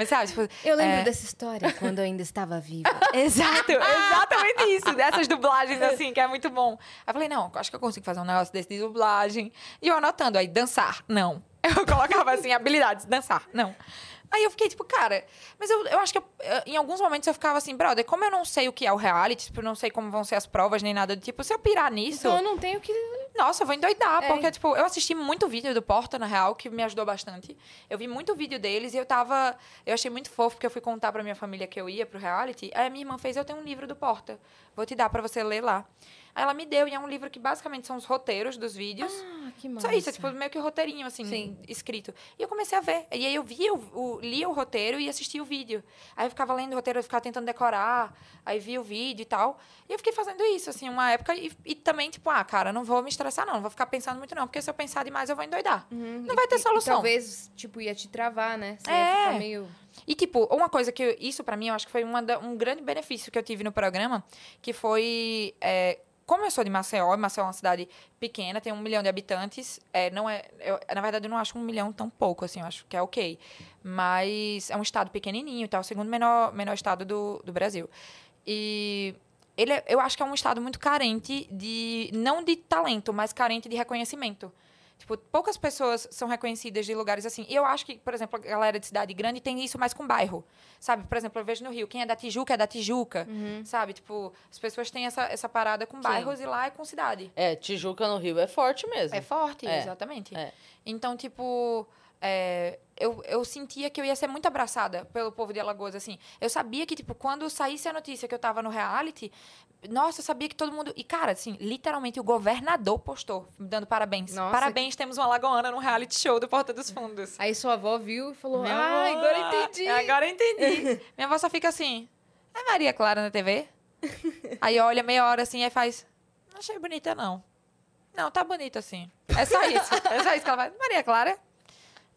Mas sabe, tipo... Eu lembro é, dessa história quando eu ainda estava viva. Exato, exatamente isso. Dessas dublagens, assim, que é muito bom. Aí eu falei, não, acho que eu consigo fazer um negócio desse de dublagem. E eu anotando, aí, dançar, não. Eu colocava, assim, habilidades, dançar, não. Aí eu fiquei, tipo, cara, mas eu, eu acho que eu- em alguns momentos eu ficava assim, brother, como eu não sei o que é o reality, tipo, eu não sei como vão ser as provas, nem nada do tipo, se eu pirar nisso, Então eu não tenho que. Nossa, eu vou endoidar, É. porque, tipo, eu assisti muito vídeo do Porta, na real, que me ajudou bastante. Eu vi muito vídeo deles e eu tava. Eu achei muito fofo, porque eu fui contar pra minha família que eu ia pro reality. Aí a minha irmã fez: Eu tenho um livro do Porta, vou te dar pra você ler lá. Aí ela me deu, e é um livro que basicamente são os roteiros dos vídeos. Ah, que massa. Só isso, é tipo meio que roteirinho, assim, Sim. escrito. E eu comecei a ver. E aí eu via, o, lia o roteiro e assistia o vídeo. Aí eu ficava lendo o roteiro, eu ficava tentando decorar, aí via o vídeo e tal. E eu fiquei fazendo isso, assim, uma época. E, e também, tipo, ah, cara, não vou me estressar, não. Não vou ficar pensando muito, não. Porque se eu pensar demais, eu vou endoidar. Uhum, Não vai ter e- e solução. talvez, tipo, ia te travar, né? Você ia É. ficar meio. E, tipo, uma coisa que... eu- isso, pra mim, eu acho que foi uma um grande benefício que eu tive no programa, que foi... é, como eu sou de Maceió, Maceió é uma cidade pequena, tem um milhão de habitantes, é, não é... eu- na verdade, eu não acho um milhão tão pouco, assim, eu acho que é ok. Mas é um estado pequenininho tal, o segundo menor, menor estado do, do Brasil. E... Ele é- eu acho que é um estado muito carente de... Não de talento, mas carente de reconhecimento. Tipo, poucas pessoas são reconhecidas de lugares assim. E eu acho que, por exemplo, a galera de cidade grande tem isso mais com bairro. Sabe? Por exemplo, eu vejo no Rio, quem é da Tijuca é da Tijuca. Sabe? Tipo, as pessoas têm essa, essa parada com bairros e lá é com cidade. É, Tijuca no Rio é forte mesmo. É forte, É, exatamente. é. Então, tipo, é, eu, eu sentia que eu ia ser muito abraçada pelo povo de Alagoas, assim. Eu sabia que, tipo, quando saísse a notícia que eu tava no reality, nossa, eu sabia que todo mundo... E, cara, assim, literalmente o governador postou, me dando parabéns. Nossa, parabéns, temos uma alagoana no reality show do Porta dos Fundos. Aí sua avó viu e falou: Minha Ah, avó- agora entendi. Agora entendi. Minha avó só fica assim, é Maria Clara na TV? aí olha meia hora assim, aí faz, não achei bonita não. Não, tá bonita assim. É só isso. É só isso que ela faz. Maria Clara?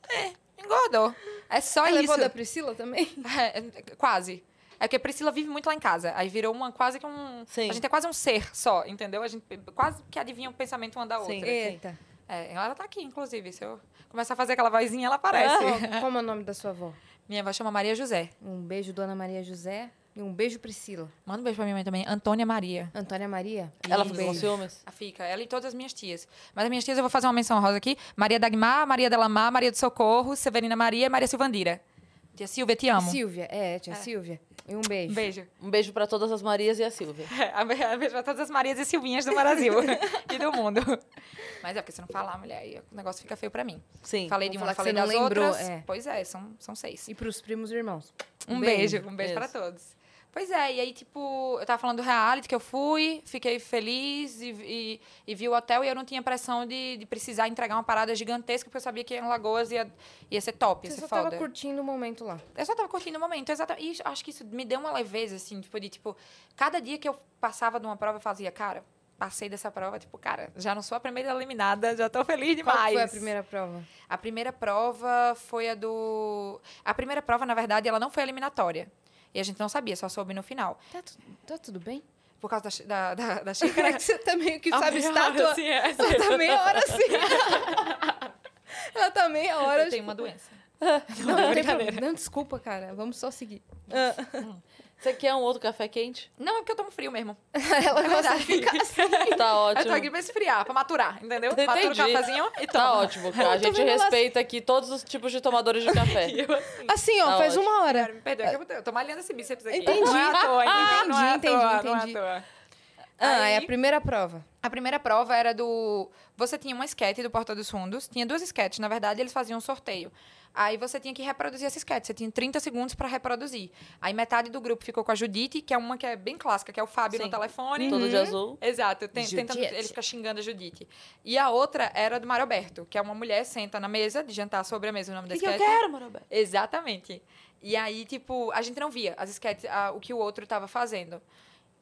É, engordou. É só Ela isso. levou da Priscila também? É, é, quase. É porque a Priscila vive muito lá em casa. Aí virou uma quase que um. Sim. A gente é quase um ser só, entendeu? A gente quase que adivinha o pensamento uma da outra. Sim. Eita. É, ela tá aqui, inclusive. Se eu começar a fazer aquela vozinha, ela aparece. Qual, como é o nome da sua avó? Minha avó chama Maria José. Um beijo, Dona Maria José. E um beijo, Priscila. Manda um beijo pra minha mãe também. Antônia Maria. Antônia Maria. Ela um fica com beijo. ciúmes? A fica, ela e todas as minhas tias. Mas as minhas tias eu vou fazer uma menção rosa aqui. Maria Dagmar, Maria Delamar, Maria do Socorro, Severina Maria e Maria Silvandira. Tia Silvia, te amo. Silvia, é, tia Silvia. E um beijo. Um beijo. Um beijo pra todas as Marias e a Silvia. Um beijo pra todas as Marias e Silvinhas do Brasil e do mundo. Mas é porque se não falar, mulher, aí o negócio fica feio pra mim. Sim. Falei de uma, falei das lembrou, outras. é. Pois é, são, são seis. E pros primos e irmãos. Um beijo, um beijo Beijo. para todos. Pois é, e aí, tipo, eu tava falando do reality que eu fui, fiquei feliz e, e, e vi o hotel e eu não tinha pressão de, de precisar entregar uma parada gigantesca, porque eu sabia que em Lagoas ia, ia ser top, ia Você ser só foda. tava curtindo o momento lá. Eu só tava curtindo o momento, exatamente. E acho que isso me deu uma leveza, assim, tipo, de, tipo, cada dia que eu passava de uma prova, eu fazia, cara, passei dessa prova, tipo, cara, já não sou a primeira eliminada, já tô feliz Qual demais. que foi a primeira prova? A primeira prova foi a do. A primeira prova, na verdade, ela não foi eliminatória. E a gente não sabia, só soube no final. Tá, tu- tá tudo bem? Por causa da, da, da, da xícara. que você tá meio que A sabe meia estátua. assim, é. Ela tá meia hora assim. Ela tá meia hora. Eu tipo, tenho uma doença. Não, não, problema. não, desculpa, cara. Vamos só seguir. Você quer um outro café quente? Não, é porque eu tomo frio mesmo. Ela gosta de ficar assim. Tá Eu ótimo. tô aqui pra esfriar, pra maturar, entendeu? Matura o Entendi. cafezinho e toma. Tá ótimo, cara. A Eu gente respeita aqui todos os tipos de tomadores de café. E eu assim. Assim, ó, Tá faz ótimo. uma hora. Cara, me perdoa, que eu tô- eu tô malhando esse bíceps aqui. Entendi. Não é à toa, entendeu? não é à Entendi, toa, entendi, não é à entendi. toa. Ah, é a Aí- primeira prova. A primeira prova era do. Você tinha uma sketch do Porta dos Fundos. Tinha duas sketches, na verdade, eles faziam um sorteio. Aí você tinha que reproduzir essa sketch. Você tinha 30 segundos para reproduzir. Aí metade do grupo ficou com a Judite, que é uma que é bem clássica, que é o Fábio Sim. no telefone. Todo de azul. Exato, tem- tentando, ele fica xingando a Judite. E a outra era do Mário Alberto, que é uma mulher senta na mesa, de jantar sobre a mesa, o nome da O que, que eu sketch. quero, Marobé? Exatamente. E aí, tipo, a gente não via as sketches, a- o que o outro tava fazendo.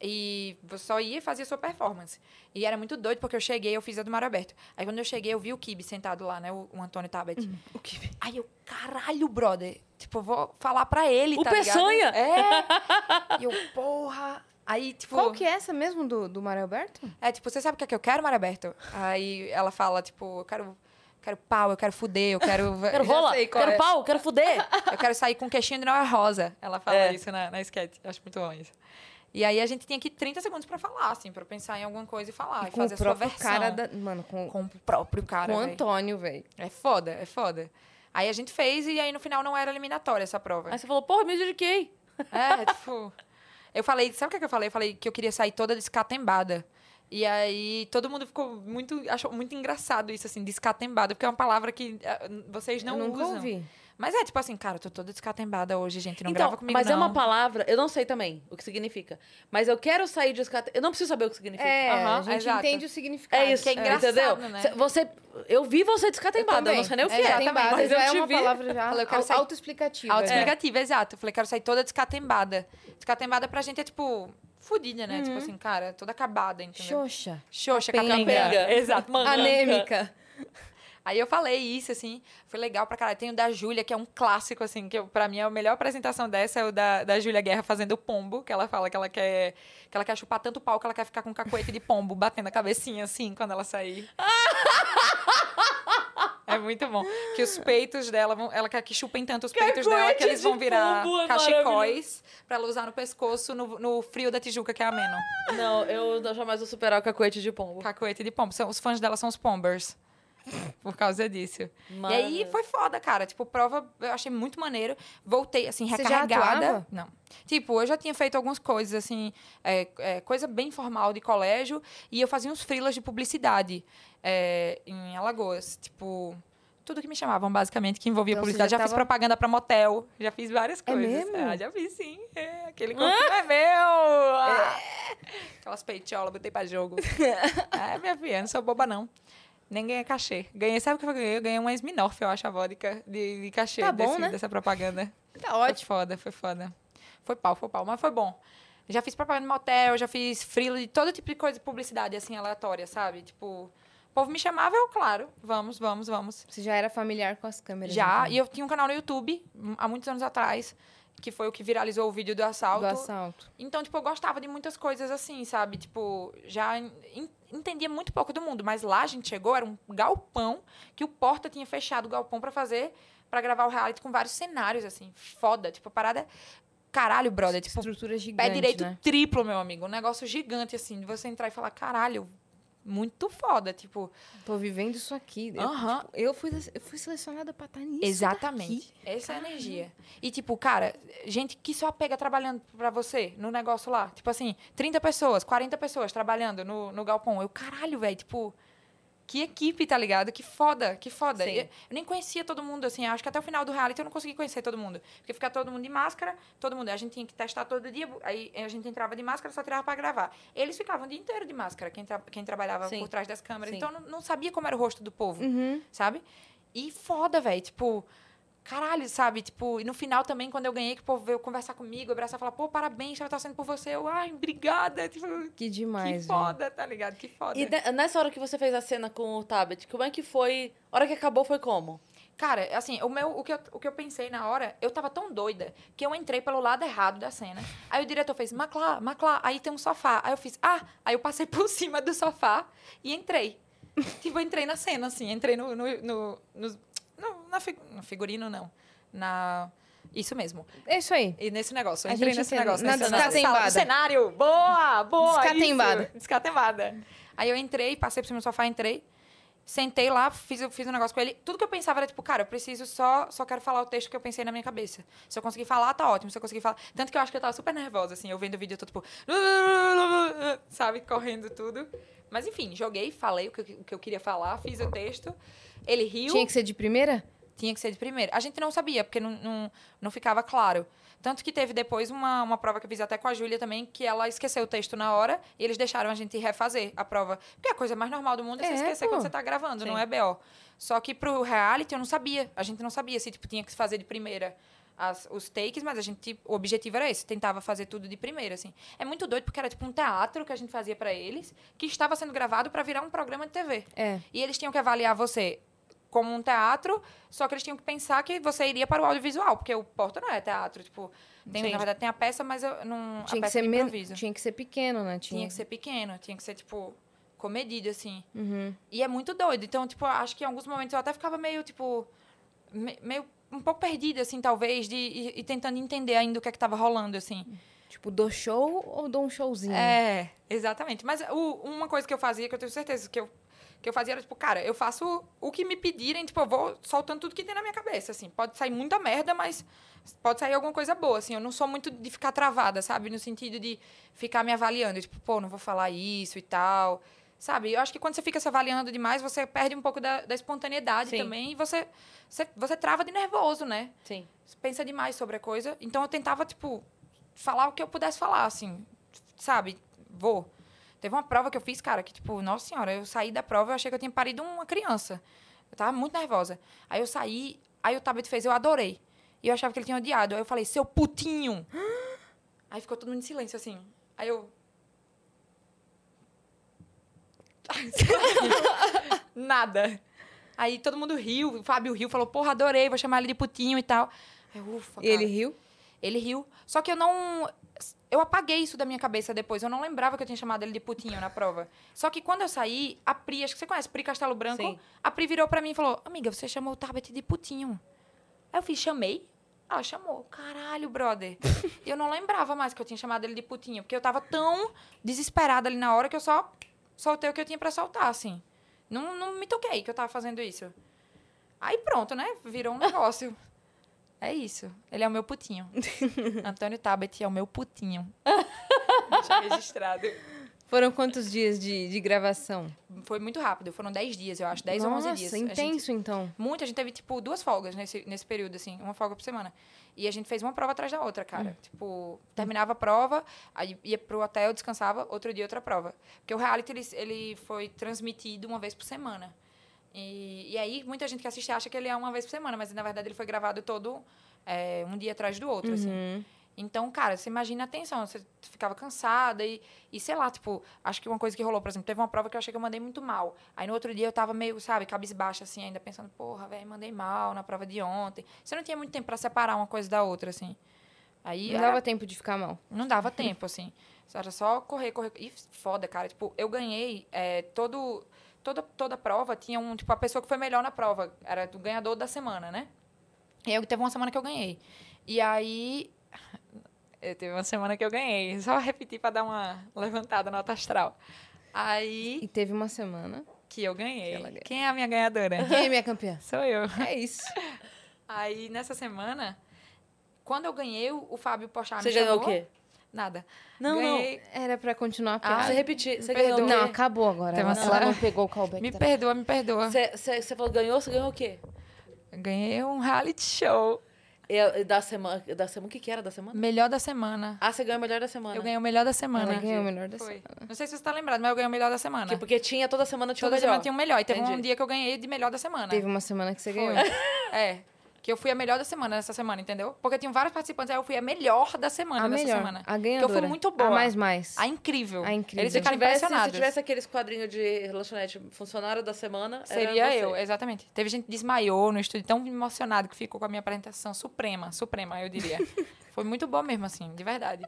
E só ia e fazia sua performance. E era muito doido, porque eu cheguei, eu fiz a do Mar Aberto. Aí quando eu cheguei, eu vi o Kibe sentado lá, né? O, o Antônio Tabet. Uhum. O que Aí eu, caralho, brother. Tipo, eu vou falar pra ele, O tá ligado? Peçanha! É. E eu, porra. Aí, tipo... Qual que é essa mesmo do, do Mário Alberto? É, tipo, você sabe o que é que eu quero, Mar Aberto? Aí ela fala, tipo, eu quero... Quero pau, eu quero fuder, eu quero... Quero rola, sei qual quero é. pau, quero fuder. Eu quero sair com queixinho de não é rosa. Ela fala É. isso na, na sketch. Eu acho muito bom isso. E aí a gente tinha aqui 30 segundos pra falar, assim, pra pensar em alguma coisa e falar. E, com fazer a sua versão. cara da. Mano, com, Com o próprio cara, com o. Antônio, velho. É foda, é foda. Aí a gente fez e aí no final não era eliminatória essa prova. Aí você falou, porra, me dediquei. É, tipo. Eu falei, sabe o que, é que eu falei? Eu falei que eu queria sair toda descatembada. E aí todo mundo ficou muito. achou muito engraçado isso, assim, descatembada, porque é uma palavra que ah, vocês não eu nunca usam. ouvi. Mas é tipo assim, cara, eu tô toda descatembada hoje, gente. Não então, grava comigo, mas não. é uma palavra, eu não sei também o que significa. Mas eu quero sair de escate... Eu não preciso saber o que significa. É, Aham, a gente exato. entende o significado. É isso, que é engraçado, entendeu? né? Cê- Você, eu vi você descatembada, eu não sei nem o que é. Descatembada Mas eu já é te uma vi. palavra já Falei, eu quero sair- autoexplicativa. Autoexplicativa, exato. Eu falei, quero sair toda descatembada. Descatembada pra gente é tipo, fodida, né? Uhum. Tipo assim, cara, toda acabada, entendeu? Xoxa. Xoxa, Capenga. capenga. Exato, manganca. Anêmica. Aí eu falei isso, assim, foi legal pra caralho. Tem o da Júlia, que é um clássico, assim, que eu, pra mim a melhor apresentação dessa é o da, da Júlia Guerra fazendo o pombo, que ela fala que ela quer que ela quer chupar tanto pau que ela quer ficar com um cacoete de pombo, batendo a cabecinha assim quando ela sair. É muito bom. Que os peitos dela vão. Ela quer que chupem tanto os peitos dela que eles vão virar pombo é cachecóis pra ela usar no pescoço no, no frio da Tijuca, que é ameno. Não, eu jamais vou superar o cacoete de pombo. Cacoete de pombo. São, os fãs dela são os pombers. Por causa disso. E aí foi foda, cara. Tipo, prova eu achei muito maneiro. Voltei, assim, recarregada. Não. Tipo, eu já tinha feito algumas coisas, assim, é, é, coisa bem formal de colégio. E eu fazia uns freelas de publicidade é, em Alagoas. Tipo, tudo que me chamavam, basicamente, que envolvia Então, publicidade. já Já, fiz tava- propaganda pra motel. Já fiz várias É coisas. mesmo? Ah, já fiz, sim. É, aquele corpinho é meu. Ah. Aquelas peitiolas, botei pra jogo. é, minha filha, não sou boba, não. Nem ganhei cachê. Ganhei, sabe o que eu ganhei? Eu ganhei uma Smirnoff, eu acho, a vodka de, de cachê Tá bom, desse- né? dessa propaganda. Tá Foi ótimo. foda, foi foda. Foi pau, foi pau, mas foi bom. Já fiz propaganda no motel, já fiz freela de todo tipo de coisa, publicidade, assim, aleatória, sabe? Tipo, o povo me chamava, eu, claro, vamos, vamos, vamos. Você já era familiar com as câmeras. Já, então, e eu tinha um canal no YouTube, hum, há muitos anos atrás, que foi o que viralizou o vídeo do assalto. do assalto. Então, tipo, eu gostava de muitas coisas assim, sabe? Tipo, já en- entendia muito pouco do mundo, mas lá a gente chegou, era um galpão que o Porta tinha fechado o galpão pra fazer, pra gravar o reality com vários cenários, assim, foda. Tipo, a parada. Caralho, brother. Tipo, Estrutura pé gigante, direito né? triplo, meu amigo. Um negócio gigante, assim, de você entrar e falar, caralho, muito foda. Tipo, Tô vivendo isso aqui. Eu, Aham. tipo, eu, fui, eu fui selecionada pra estar nisso Exatamente. daqui. Essa é a energia. E, tipo, cara, gente que só pega trabalhando pra você no negócio lá. Tipo assim, 30 pessoas, 40 pessoas trabalhando no, no galpão. Eu, caralho, velho, tipo. Que equipe, tá ligado? Que foda, que foda. Eu, eu nem conhecia todo mundo, assim. Acho que até o final do reality eu não consegui conhecer todo mundo. Porque ficar todo mundo de máscara, todo mundo. A gente tinha que testar todo dia. Aí a gente entrava de máscara, só tirava pra gravar. Eles ficavam o dia inteiro de máscara, quem, tra- quem trabalhava Sim. por trás das câmeras. Sim. Então eu não, não sabia como era o rosto do povo Uhum. sabe? E foda, velho. Tipo, caralho, sabe? Tipo, e no final também, quando eu ganhei, que o povo veio conversar comigo, abraçar e falar, pô, parabéns, tava torcendo por você. Eu, ai, obrigada. Tipo, Que demais, que foda, tá ligado? Que foda. E ne- nessa hora que você fez a cena com o Tabet, como é que foi? A hora que acabou foi como? Cara, assim, o, meu, o, que eu, o que eu pensei na hora, eu tava tão doida que eu entrei pelo lado errado da cena. Aí o diretor fez, Maclá, Maclá, aí tem um sofá. Aí eu fiz, ah, aí eu passei por cima do sofá e entrei. tipo, eu entrei na cena, assim, entrei no, no, no- no- na fi- no figurino, não. Na. Isso mesmo. É isso aí. E nesse negócio, eu entrei nesse negócio. Na descatembada. do cenário. Boa, boa. Descatembada. isso. Descatembada. Aí eu entrei, passei por cima do sofá, entrei. Sentei lá, fiz, fiz um negócio com ele. Tudo que eu pensava era tipo, cara, eu preciso só, só quero falar o texto que eu pensei na minha cabeça. Se eu conseguir falar, tá ótimo. Se eu conseguir falar. Tanto que eu acho que eu tava super nervosa, assim, eu vendo o vídeo, eu tô tipo. Sabe, correndo tudo. Mas enfim, joguei, falei o que, o que eu queria falar, fiz o texto. Ele riu. Tinha que ser de primeira? Tinha que ser de primeira. A gente não sabia, porque não, não, não ficava claro. Tanto que teve depois uma, uma prova que eu fiz até com a Júlia também, que ela esqueceu o texto na hora e eles deixaram a gente refazer a prova. Porque a coisa mais normal do mundo é, É, você esquecer pô. quando você tá gravando, não Sim. é BO. Só que pro reality eu não sabia. A gente não sabia se tipo, tinha que fazer de primeira as- os takes, mas a gente, o objetivo era esse, tentava fazer tudo de primeira, assim. É muito doido porque era tipo um teatro que a gente fazia pra eles, que estava sendo gravado pra virar um programa de TV. É. E eles tinham que avaliar você como um teatro, só que eles tinham que pensar que você iria para o audiovisual, porque o Porta não é teatro, tipo, tem, na verdade tem a peça, mas eu não Tinha a que, peça ser de men- improviso. tinha que ser pequeno, né? Tinha que ser pequeno, tinha que ser tipo comedido assim. Uhum. E é muito doido. Então, tipo, acho que em alguns momentos eu até ficava meio, tipo, me- meio um pouco perdida, assim, talvez, de, e, e tentando entender ainda o que é que tava rolando, assim. Tipo, dou show ou dou um showzinho? É, exatamente. Mas o- uma coisa que eu fazia, que eu tenho certeza que eu, que eu fazia era, tipo, cara, eu faço o que me pedirem, tipo, eu vou soltando tudo que tem na minha cabeça, assim. Pode sair muita merda, mas pode sair alguma coisa boa, assim. Eu não sou muito de ficar travada, sabe? No sentido de ficar me avaliando, tipo, pô, não vou falar isso e tal. Sabe? Eu acho que quando você fica se avaliando demais, você perde um pouco da, da espontaneidade Sim. também e você, você, você trava de nervoso, né? Sim. Você pensa demais sobre a coisa. Então eu tentava, tipo, falar o que eu pudesse falar, assim. Sabe? Vou. Teve uma prova que eu fiz, cara, que, tipo, nossa senhora, eu saí da prova, eu achei que eu tinha parido uma criança. Eu tava muito nervosa. Aí eu saí, aí o Tabet fez, eu adorei. E eu achava que ele tinha odiado. Aí eu falei, seu putinho! Aí ficou todo mundo em silêncio, assim. Aí eu. Nada. Aí todo mundo riu, o Fábio riu, falou, porra, adorei, vou chamar ele de putinho e tal. Aí, ufa, E ele cara. riu? Ele riu. Só que eu não. Eu apaguei isso da minha cabeça depois. Eu não lembrava que eu tinha chamado ele de putinho na prova. Só que quando eu saí, a Pri, acho que você conhece, Pri Castelo Branco, Sim. a Pri virou pra mim e falou: Amiga, você chamou o Tabet de putinho. Aí eu fiz, chamei. Ela chamou. Caralho, brother. E eu não lembrava mais que eu tinha chamado ele de putinho. Porque eu tava tão desesperada ali na hora que eu só soltei o que eu tinha pra soltar, assim. Não, não me toquei que eu tava fazendo isso. Aí pronto, né? Virou um negócio. É isso. Ele é o meu putinho. Antônio Tabet é o meu putinho. Deixa registrado. Foram quantos dias de, de gravação? Foi muito rápido. Foram 10 dias, eu acho. 10 ou 11 Nossa, dias. A gente- intenso, então. Muito, a gente teve, tipo, duas folgas nesse, nesse período, assim, uma folga por semana. E a gente fez uma prova atrás da outra, cara. Hum. Tipo, terminava a prova, aí ia pro hotel, descansava, outro dia outra prova. Porque o reality, ele, ele foi transmitido uma vez por semana. E, e aí, muita gente que assiste acha que ele é uma vez por semana, mas na verdade ele foi gravado todo é, um dia atrás do outro, assim. Uhum. Então, cara, você imagina a tensão, você ficava cansada e, e sei lá, tipo, acho que uma coisa que rolou, por exemplo, teve uma prova que eu achei que eu mandei muito mal. Aí no outro dia eu tava meio, sabe, cabisbaixa, assim, ainda pensando, porra, velho, mandei mal na prova de ontem. Você não tinha muito tempo pra separar uma coisa da outra, assim. Aí Não era- dava tempo de ficar mal. não dava tempo, assim. Era só correr, correr. E foda, cara. Tipo, eu ganhei é, todo. Toda, toda prova tinha um. Tipo, a pessoa que foi melhor na prova. Era o ganhador da semana, né? E aí teve uma semana que eu ganhei. E aí. Eu teve uma semana que eu ganhei. Só repetir pra dar uma levantada na nota astral. Aí E teve uma semana. que eu ganhei. Que. Quem é a minha ganhadora? Quem é minha campeã? Sou eu. É isso. Aí nessa semana, quando eu ganhei, o Fábio Pochá Você me ganhou o chamou. quê? Nada. Não, ganhei, Era pra continuar a Ah, piada. Você repetiu. Você ganhou. Não, acabou agora. Tem Ela, uma ela semana- não pegou o callback. Me tá? perdoa, me perdoa. Você, você, você falou ganhou, você ganhou o quê? Ganhei um reality show. E, da semana. Da semana. O que, que era da semana? Melhor da semana. Ah, você ganhou o melhor da semana. Eu ganhei o melhor da semana. Ela ganhou o melhor da Foi. semana. Não sei se você tá lembrado, mas eu ganhei o melhor da semana. Que- porque tinha toda semana tinha o Toda melhor. semana tinha um melhor. E teve um Entendi. dia que eu ganhei de melhor da semana. Teve uma semana que você Foi. ganhou. É. Que eu fui a melhor da semana nessa semana, entendeu? Porque tinham vários participantes, aí eu fui a melhor da semana A nessa melhor. semana. A Que ganhadora. eu fui muito boa. A mais mais. A incrível. A incrível. Eles ficaram tivesse, se impressionados. tivesse aqueles quadrinhos de lanchonete funcionário da semana, Seria eu, exatamente. Teve gente que desmaiou no estúdio, tão emocionado que ficou com a minha apresentação suprema, suprema, eu diria. foi muito boa mesmo, assim, de verdade.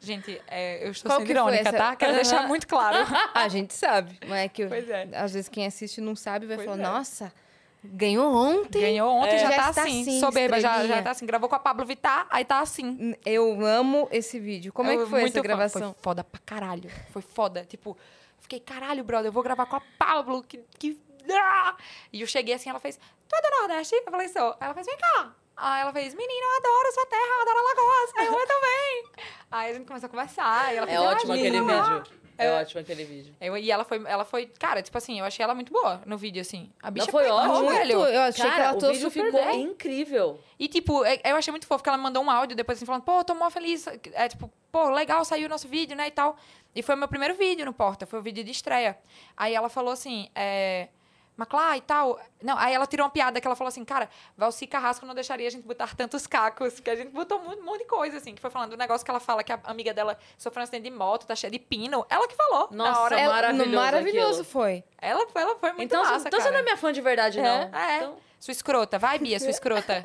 Gente, é, eu estou Qual sendo que irônica, essa- tá? Quero deixar muito claro. A gente sabe. Mas é que Pois é. às vezes quem assiste não sabe vai Pois falar, é. nossa, ganhou ontem? Ganhou ontem, É. já, Já tá está assim, assim, soberba, já, estrelinha. já tá assim. Gravou com a Pablo Vittar, aí tá assim. Eu amo esse vídeo. Como é Eu- que foi muito essa gravação? Foi foda pra caralho. Foi foda. Tipo, fiquei, caralho, brother, eu vou gravar com a Pablo, que... que... ah! E eu cheguei assim, ela fez, tu é do Nordeste? Eu falei, sou. Aí ela fez, vem cá. Aí ela fez, menina, eu adoro sua terra, eu adoro Alagoas. Eu, eu também. Aí a gente começou a conversar. E ela É fez, "Ah, ótimo aquele linda." vídeo. É, É. ótimo aquele vídeo. Eu- e ela foi, ela foi, cara, tipo assim, eu achei ela muito boa no vídeo, assim. A bicha foi pegou, ótimo. velho. Eu achei que Cara, ela o vídeo super ficou bem. incrível. E, tipo, é- eu achei muito fofo que ela mandou um áudio depois, assim, falando, pô, tô mó feliz. É, tipo, pô, legal, saiu o nosso vídeo, né, e tal. E foi o meu primeiro vídeo no Porta, foi o vídeo de estreia. Aí ela falou assim, é... Maclá e tal. Não, aí ela tirou uma piada que ela falou assim, cara, Valci Carrasco não deixaria a gente botar tantos cacos, que a gente botou um monte de coisa, assim, que foi falando do negócio que ela fala que a amiga dela sofreu um acidente de moto, tá cheia de pino. Ela que falou. na Nossa, hora. Ela- maravilhoso maravilhoso aquilo. foi. Ela, ela foi muito Então, massa, então você cara. não é minha fã de verdade, não. É. Então- Sua escrota. Vai, Bia, sua escrota.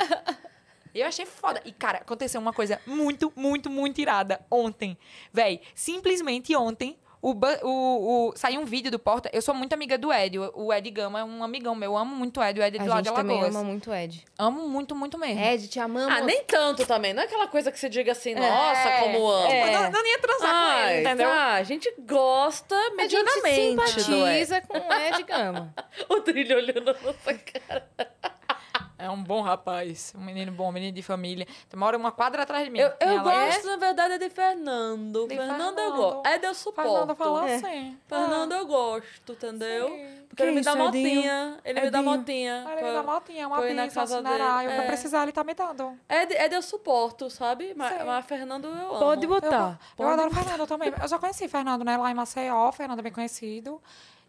Eu achei foda. E, cara, aconteceu uma coisa muito, muito, muito irada ontem. Véi, simplesmente ontem, o, o, o- saiu um vídeo do Porta. Eu sou muito amiga do Ed. O o Ed Gama é um amigão meu. Eu amo muito o Ed. O Ed é A de lá gente de também Alagoas. ama muito o Ed. Amo muito, muito mesmo. Ed, te amamos. Ah, nem tanto também. Não é aquela coisa que você diga assim, nossa, É, como amo. é. Eu não, não ia transar com Ai, ele, entendeu? tá, a gente gosta A gente medianamente do Ed. simpatiza com o Ed Gama. O trilho olhando na nossa cara. É um bom rapaz. Um menino bom, um menino de família. Mora uma quadra atrás de mim. Eu, eu ela- gosto, na verdade, é de Fernando. De Fernando eu Fernando. gosto. É de eu suporto. Fernanda falou É. assim. Fernando eu gosto, entendeu? Sim. Porque ele me dá motinha. Ele me dá motinha. Ele pra- dá motinha, uma pizza, dele. Pra É. precisar, ele tá me dando. É de, é de eu suporto, sabe? Mas, mas Fernando eu amo. Pode Eu, botar. eu adoro o Fernando também. Eu já conheci Fernando, né? Lá em Maceió, Fernando é bem conhecido.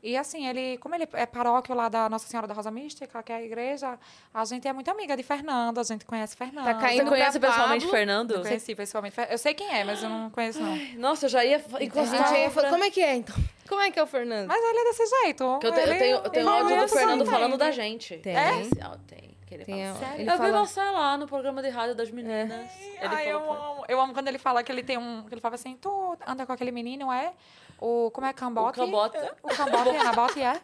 E assim, ele, como ele é paróquio lá da Nossa Senhora da Rosa Mística, que é a igreja, a gente é muito amiga de Fernando, a gente conhece Fernando. Tá Você caindo conhece pra pessoalmente Pablo? Fernando? Eu conheci pessoalmente. Eu sei quem é, mas eu não conheço, não. Nossa, eu já ia A encostar. gente aí ia falar, como é que é, então? Como é que é o Fernando? Mas ele é desse jeito. Que eu, te- eu Ele- tenho, eu tenho ele áudio é do Fernando assim, falando da gente. Tem. É? Especial, Tem. Que ele Tem, fala. ó, Eu ele vi fala- você lá no programa de rádio das meninas. Ele Ai, eu amo. Eu amo quando ele fala que ele tem um. Que ele fala assim: tu anda com aquele menino, é? O. Como é Cambote? O Cambote. O Cambote, é é?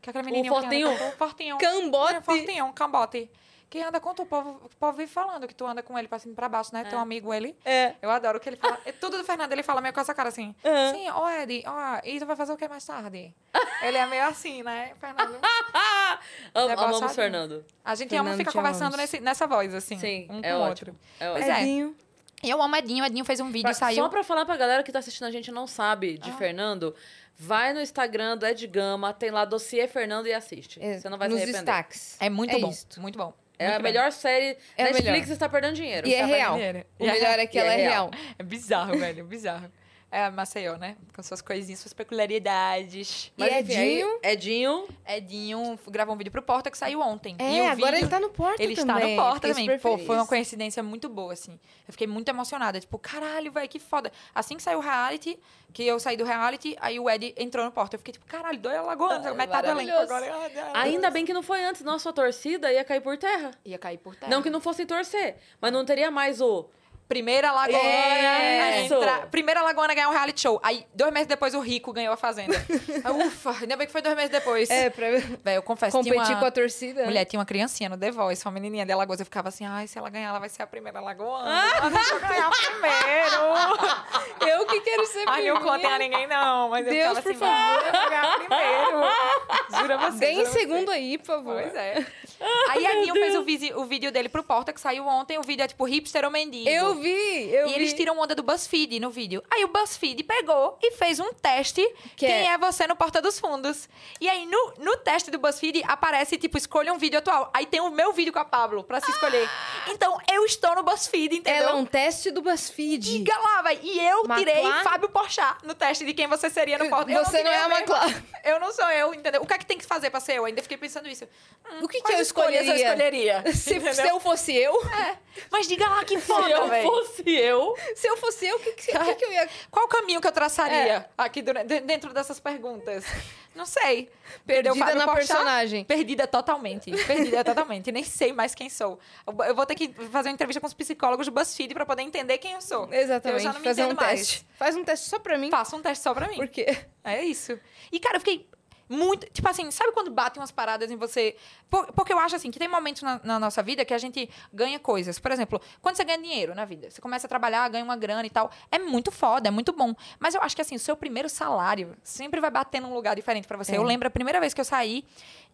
Que é aquele menininho que anda fortinho? com tu. Fortinho. Cambote. É, fortinho, Cambote. Que anda com tu. O povo, o povo vive falando que tu anda com ele pra cima e pra baixo, né? Teu amigo, ele. É. Eu adoro que ele fala. é Tudo do Fernando, ele fala meio com essa cara assim. Aham. Sim, ó, Ed, ó, e tu vai fazer o que mais tarde? ele é meio assim, né, Fernando? Am- amamos Fernando. A gente Fernando, ama ficar conversando nesse, nessa voz, assim. Sim, um é com o ótimo. outro. É Pois ótimo. é. Eu amo Edinho, Edinho fez um vídeo, Pra- saiu. Só pra falar pra galera que tá assistindo a gente e não sabe Ah. de Fernando, vai no Instagram do Ed Gama, tem lá dossiê Fernando e assiste. É, Você não vai Nos se arrepender. destaques. É muito É bom. isto. Muito bom. É Muito a bom. melhor série. É Netflix melhor. está perdendo dinheiro. E é vai- real. Dinheiro. O melhor é que E ela é é real. real. É bizarro, velho. Bizarro. É Maceió, né? Com suas coisinhas, suas peculiaridades. Mas, E Edinho? Edinho. Edinho gravou um vídeo pro Porta que saiu ontem. e É, o agora vídeo- ele tá no Porta Ele está também. no Porta também. Pô, foi uma coincidência muito boa, assim. Eu fiquei muito emocionada. Tipo, caralho, velho, que foda. Assim que saiu o reality, que eu saí do reality, aí o Ed entrou no Porta. Eu fiquei tipo, caralho, dois alagoanos, Ah, metade do elenco agora. Ainda bem que não foi antes, nossa torcida ia cair por terra. Ia cair por terra. Não que não fossem torcer, mas não teria mais o. Primeira Lagoana. Primeira Lagoana ganhar um reality show. Aí, dois meses depois, o Rico ganhou a Fazenda. Aí, Ufa, ainda bem que foi dois meses depois. É, pra Velho, eu confesso, competir uma... com a torcida. né? Mulher, tinha uma criancinha no The Voice, uma menininha de Alagoas. Eu ficava assim, ai, se ela ganhar, ela vai ser a primeira lagoana. Ah, deixa eu ganhar primeiro. Eu que quero ser Ai, não primeira. contei a ninguém, não. Mas Deus, eu ficava por assim, vai, eu ganhar primeiro. Jura você. Dê em jura você. segundo aí, por favor. Pois é. Aí a Ninho fez o, o vídeo dele pro Porta, que saiu ontem. O vídeo é tipo hipster ou mendigo. Eu vi, eu e vi. eles tiram onda do BuzzFeed no vídeo. Aí o BuzzFeed pegou e fez um teste Que quem é- é... você no Porta dos Fundos. E aí no, no teste do BuzzFeed aparece, tipo, escolha um vídeo atual. Aí tem o meu vídeo com a Pablo pra se escolher. Então eu estou no BuzzFeed, entendeu? Ela é um teste do BuzzFeed. Diga lá, vai. E eu tirei Fábio Porchat no teste de quem você seria no Porta. Eu Você não tirei é a. Maclá. Eu não sou eu, entendeu? O que é que tem que fazer pra ser eu? Ainda fiquei pensando isso. Hum, O que, que quais eu escolheria? eu escolheria? Se, se eu fosse eu, É. Mas diga lá que foda, eu velho. Fosse eu. se eu fosse eu, o que, que, que, que eu ia... Qual o caminho que eu traçaria É. aqui durante- de- dentro dessas perguntas? Não sei. Perdida Fábio na Porchat? personagem. Perdida totalmente. Perdida totalmente. Nem sei mais quem sou. Eu- vou ter que fazer uma entrevista com os psicólogos do BuzzFeed pra poder entender quem eu sou. Exatamente, Eu já não me fazer um entendo mais. teste. Faz um teste só pra mim. Faça um teste só pra mim. Por quê? É isso. E, cara, eu fiquei muito. Tipo assim, sabe quando batem umas paradas em você? Por- porque eu acho assim que tem momentos na, na nossa vida que a gente ganha coisas. Por exemplo, quando você ganha dinheiro na vida, você começa a trabalhar, ganha uma grana e tal. É muito foda, é muito bom. Mas eu acho que assim, o seu primeiro salário sempre vai bater num lugar diferente pra você. É. Eu lembro a primeira vez que eu saí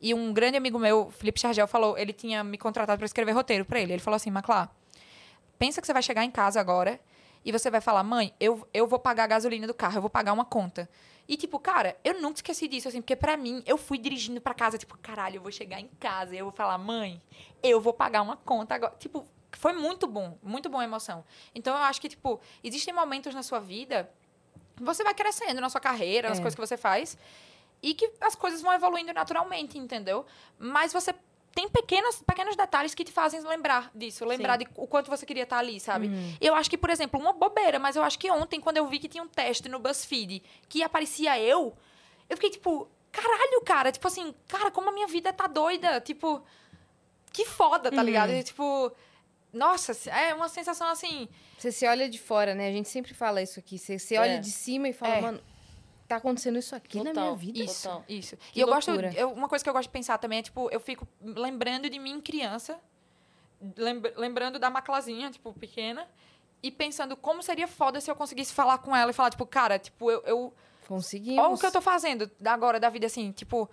e um grande amigo meu, Felipe Chargel, falou, ele tinha me contratado pra escrever roteiro pra ele. Ele falou assim, Maclá, pensa que você vai chegar em casa agora e você vai falar, mãe, eu, eu vou pagar a gasolina do carro, eu vou pagar uma conta. E, tipo, cara, eu nunca esqueci disso, assim, porque pra mim, eu fui dirigindo pra casa, tipo, caralho, eu vou chegar em casa e eu vou falar, mãe, eu vou pagar uma conta agora. Tipo, foi muito bom, muito boa a emoção. Então, eu acho que, tipo, existem momentos na sua vida, você vai crescendo na sua carreira, nas É. coisas que você faz, e que as coisas vão evoluindo naturalmente, entendeu? Mas você tem pequenos, pequenos detalhes que te fazem lembrar disso, lembrar de o quanto você queria estar ali, sabe? Eu acho que, por exemplo, uma bobeira, mas eu acho que ontem, quando eu vi que tinha um teste no BuzzFeed que aparecia eu, eu fiquei tipo, caralho, cara, tipo assim, cara, como a minha vida tá doida, tipo, que foda, tá ligado? E, tipo, nossa, é uma sensação assim, Você se olha de fora, né? A gente sempre fala isso aqui. Você se olha É. de cima e fala, É. mano, tá acontecendo isso aqui na minha Total. vida. Isso, Total. isso. Que e eu loucura. gosto. eu- uma coisa que eu gosto de pensar também é, tipo, eu fico lembrando de mim criança, lembra- lembrando da Maclazinha, tipo, pequena, e pensando como seria foda se eu conseguisse falar com ela e falar, tipo, cara, tipo, eu. eu Conseguimos. olha o que eu tô fazendo agora da vida, assim, tipo.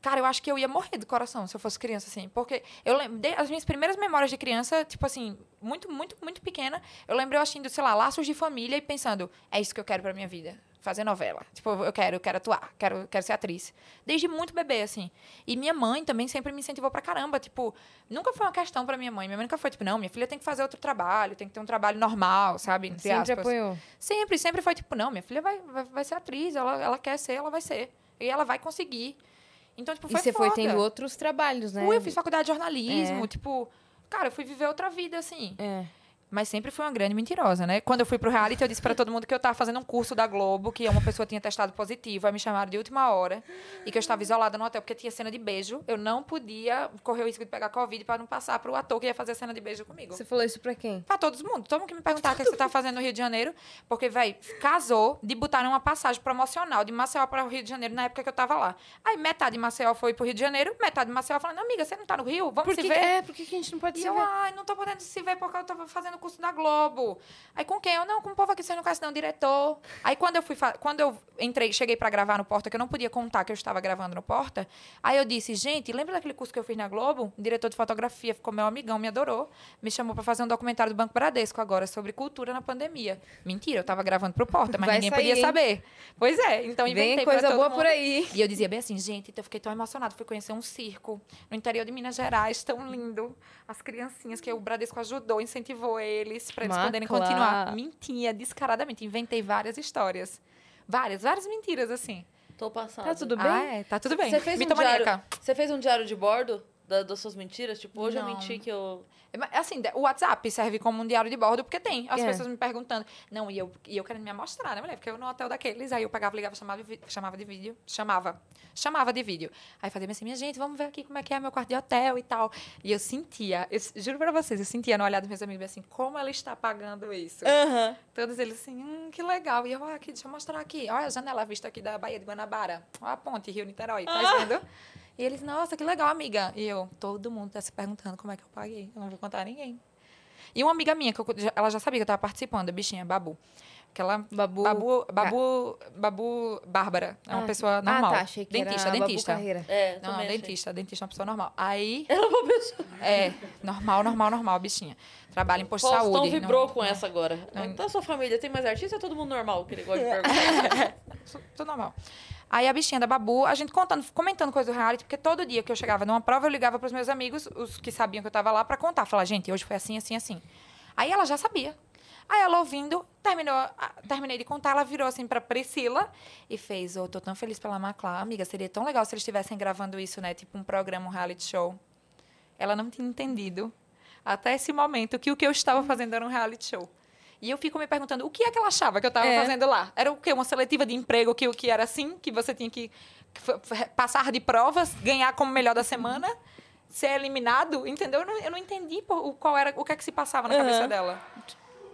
Cara, eu acho que eu ia morrer do coração se eu fosse criança, assim. Porque eu lembro. As minhas primeiras memórias de criança, tipo assim, muito, muito, muito pequena, eu lembro eu assistindo, sei lá, laços de família e pensando, é isso que eu quero pra minha vida. Fazer novela. Tipo, eu quero, eu quero atuar, quero, quero ser atriz. Desde muito bebê, assim. E minha mãe também sempre me incentivou pra caramba. Tipo, nunca foi uma questão pra minha mãe. Minha mãe nunca foi, tipo, não, minha filha tem que fazer outro trabalho, tem que ter um trabalho normal, sabe? Entre Sempre aspas. apoiou. Sempre, sempre foi tipo, não, minha filha vai, vai, vai ser atriz, ela, ela quer ser, ela vai ser. E ela vai conseguir. Então, tipo, E foi você foi foda. tendo outros trabalhos, né? Fui, eu fiz faculdade de jornalismo, É. tipo... Cara, eu fui viver outra vida, assim. É. Mas sempre fui uma grande mentirosa, né? Quando eu fui pro reality, eu disse pra todo mundo que eu tava fazendo um curso da Globo, que uma pessoa tinha testado positivo, aí me chamaram de última hora, e que eu estava isolada no hotel porque tinha cena de beijo. Eu não podia correr o risco de pegar Covid pra não passar pro ator que ia fazer a cena de beijo comigo. Você falou isso pra quem? Pra todo mundo. Todo mundo que me perguntar o que você tá fazendo no Rio de Janeiro. Porque, véi, casou de botarem uma passagem promocional de Maceió para o Rio de Janeiro na época que eu tava lá. Aí metade de Maceió foi pro Rio de Janeiro, metade de Maceió falando, amiga, você não tá no Rio? Vamos Por se que, ver? é, por que que a gente não pode E se eu, ver? ai, não tô podendo se ver porque eu tava fazendo curso da Globo. Aí com quem? Eu, não, com o povo aqui, você não conhece não, diretor. Aí quando eu fui, quando eu entrei, cheguei pra gravar no Porta, que eu não podia contar que eu estava gravando no Porta, aí eu disse, gente, lembra daquele curso que eu fiz na Globo? O diretor de fotografia ficou meu amigão, me adorou, me chamou pra fazer um documentário do Banco Bradesco agora sobre cultura na pandemia. Mentira, eu tava gravando pro Porta, mas Vai ninguém sair, podia hein? saber. Pois é, então inventei Vem coisa boa mundo. por aí. E eu dizia bem assim, gente, eu fiquei tão emocionada. Fui conhecer um circo no interior de Minas Gerais, tão lindo. As criancinhas que o Bradesco ajudou, incentivou eles para eles poderem continuar. Mentia descaradamente. Inventei várias histórias. Várias, várias mentiras, assim. Tô passada. Tá tudo bem? Ah, é, tá tudo bem. Você fez, um diário, você fez um diário de bordo da- das suas mentiras? Tipo, hoje Não. eu menti que eu... Mas, Assim, o WhatsApp serve como um diário de bordo, porque tem as É. pessoas me perguntando. Não, e eu, e eu querendo me amostrar, né, mulher? Porque eu no hotel daqueles, aí eu pegava, ligava, chamava chamava de vídeo. Chamava. Chamava de vídeo. Aí fazia assim, minha gente, vamos ver aqui como é que é meu quarto de hotel e tal. E eu sentia, eu juro pra vocês, eu sentia no olhar dos meus amigos assim, como ela está pagando isso? Aham. Todos eles assim, hum, que legal. E eu, ah, aqui, deixa eu mostrar aqui. Olha a janela vista aqui da Baía de Guanabara. Olha a ponte, Rio Niterói, tá vendo? E eles, nossa, que legal, amiga. E eu, todo mundo tá se perguntando como é que eu paguei. Eu não vou contar a ninguém. E uma amiga minha, que eu- ela já sabia que eu tava participando, a bichinha, Babu. Aquela Babu. Babu, Babu, Babu Bárbara. É uma Ah, pessoa normal. Ah, tá. Achei que dentista, era Babu dentista. Carreira. É, Não, achei. dentista, dentista é uma pessoa normal. Aí, Ela é uma pessoa... é, normal, normal, normal, bichinha. Trabalha em posto de saúde. vibrou não- com essa agora. não- Então, sua família tem mais artista ou é todo mundo normal que ele gosta É. de perguntar? Tudo- tudo normal. Aí a bichinha da Babu, a gente contando, comentando coisa do reality, porque todo dia que eu chegava numa prova, eu ligava pros meus amigos, os que sabiam que eu tava lá, pra contar. Falar, gente, hoje foi assim, assim, assim. Aí ela já sabia. Aí ela ouvindo, terminou, terminei de contar, ela virou assim pra Priscila e fez, ô, tô tão feliz pela Maclá, amiga, seria tão legal se eles estivessem gravando isso, né? Tipo um programa, um reality show. Ela não tinha entendido, até esse momento, que o que eu estava fazendo era um reality show. E eu fico me perguntando, o que é que ela achava que eu estava É. fazendo lá? Era o quê? Uma seletiva de emprego que o que era assim, que você tinha que passar de provas, ganhar como melhor da semana, ser eliminado, entendeu? Eu não, eu não entendi por- o, qual era, o que é que se passava na Aham. cabeça dela.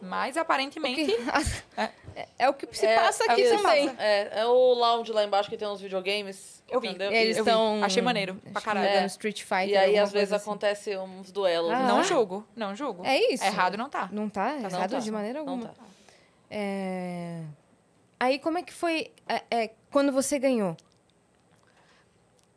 Mas aparentemente. É, é o que se É, passa aqui é, também. É, é o lounge lá embaixo que tem uns videogames. Eu vi. Entendeu? Eles eu vi. estão. Achei maneiro, pra caralho. É. Street Fighter. E aí, às vezes, assim. acontece uns duelos. Ah. né? Não julgo, não julgo. É isso. Errado não tá. Não tá? Não Errado tá. de maneira Não alguma. tá. É... Aí, como é que foi é, é, quando você ganhou?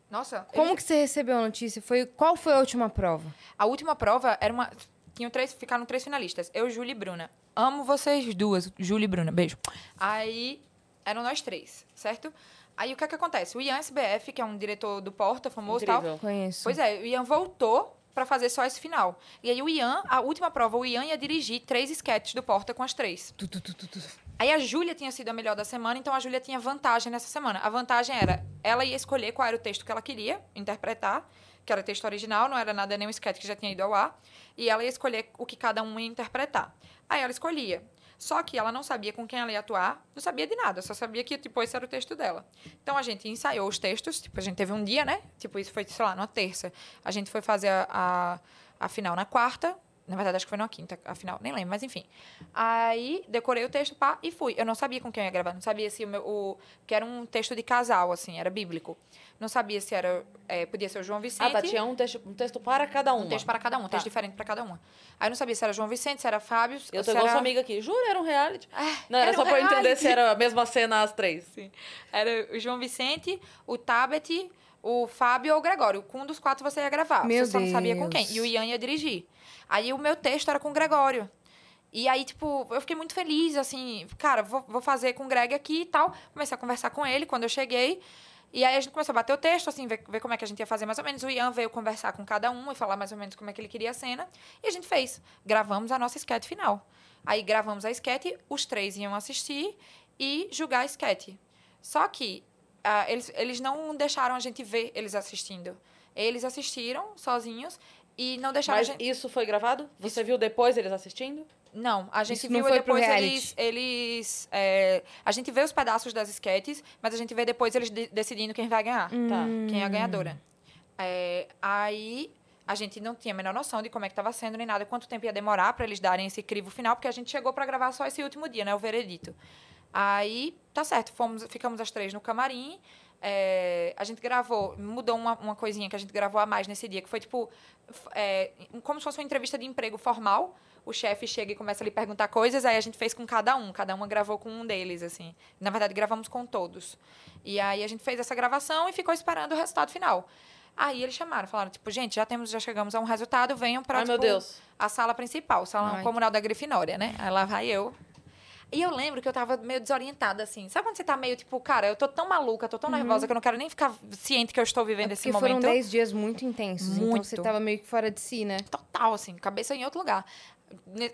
Nossa, Como eles- que você recebeu a notícia? Foi, qual foi a última prova? A última prova era uma. Tinham três, ficaram três finalistas. Eu, Júlia e Bruna. Amo vocês duas, Júlia e Bruna. Beijo. Aí eram nós três, certo? Aí o que é que acontece? O Ian SBF, que é um diretor do Porta, famoso e tal. Conheço. Pois é, o Ian voltou pra fazer só esse final. E aí o Ian, a última prova, o Ian ia dirigir três sketches do Porta com as três. Tu, tu, tu, tu, tu. Aí a Júlia tinha sido a melhor da semana, então a Júlia tinha vantagem nessa semana. A vantagem era, ela ia escolher qual era o texto que ela queria interpretar, que era texto original, não era nada nem um sketch que já tinha ido ao ar, e ela ia escolher o que cada um ia interpretar. Aí ela escolhia. Só que ela não sabia com quem ela ia atuar, não sabia de nada, só sabia que, tipo, esse era o texto dela. Então a gente ensaiou os textos, tipo, a gente teve um dia, né? Tipo, isso foi, sei lá, numa terça. A gente foi fazer a, a, a final na quarta, na verdade, acho que foi na quinta, a final, nem lembro, mas enfim. Aí, decorei o texto, pá, e fui. Eu não sabia com quem eu ia gravar, não sabia se o meu. O, que era um texto de casal, assim, era bíblico. Não sabia se era. é, podia ser o João Vicente. Ah, tá. Tinha um texto, um texto para cada um. Um texto para cada um, um texto Tá. diferente para cada uma. Aí eu não sabia se era João Vicente, se era Fábio. Eu tô igual era... sua amiga aqui. Jura, era um reality. não, era, era só um pra eu entender se era a mesma cena às três. Sim. Era o João Vicente, o Tabet, o Fábio ou o Gregório. Com um dos quatro você ia gravar. Meu você só não sabia com Deus. quem. E o Ian ia dirigir. Aí o meu texto era com o Gregório. E aí, tipo, eu fiquei muito feliz, assim, cara, vou, vou fazer com o Greg aqui e tal. Comecei a conversar com ele quando eu cheguei. E aí a gente começou a bater o texto, assim, ver, ver como é que a gente ia fazer mais ou menos. O Ian veio conversar com cada um e falar mais ou menos como é que ele queria a cena. E a gente fez. Gravamos a nossa sketch final. Aí gravamos a sketch, os três iam assistir e julgar a sketch. Só que ah, eles, eles não deixaram a gente ver eles assistindo. Eles assistiram sozinhos e não deixaram Mas a gente... isso foi gravado? Você viu depois eles assistindo? Não, a gente Isso não viu depois reality. eles. eles é, a gente vê os pedaços das sketches, mas a gente vê depois eles de- decidindo quem vai ganhar. Tá. Quem é a ganhadora. É, aí a gente não tinha a menor noção de como é que estava sendo nem nada, quanto tempo ia demorar para eles darem esse crivo final, porque a gente chegou para gravar só esse último dia, né? O veredito. Aí, tá certo, fomos, ficamos as três no camarim. é, a gente gravou, mudou uma, uma coisinha que a gente gravou a mais nesse dia, que foi tipo, é, como se fosse uma entrevista de emprego formal. O chefe chega e começa a lhe perguntar coisas, aí a gente fez com cada um, cada uma gravou com um deles, assim. Na verdade, gravamos com todos. E aí a gente fez essa gravação e ficou esperando o resultado final. Aí eles chamaram, falaram, tipo, gente, já temos, já chegamos a um resultado, venham para Deus. a sala principal, o salão Ai. comunal da Grifinória, né? Aí lá vai eu. E eu lembro que eu tava meio desorientada, assim. Sabe quando você tá meio tipo, cara, eu tô tão maluca, tô tão nervosa que eu não quero nem ficar ciente que eu estou vivendo esse Uhum. É Porque momento. foram 10 dias muito intensos. Então Muito. você tava meio que fora de si, né? Total, assim, cabeça em outro lugar.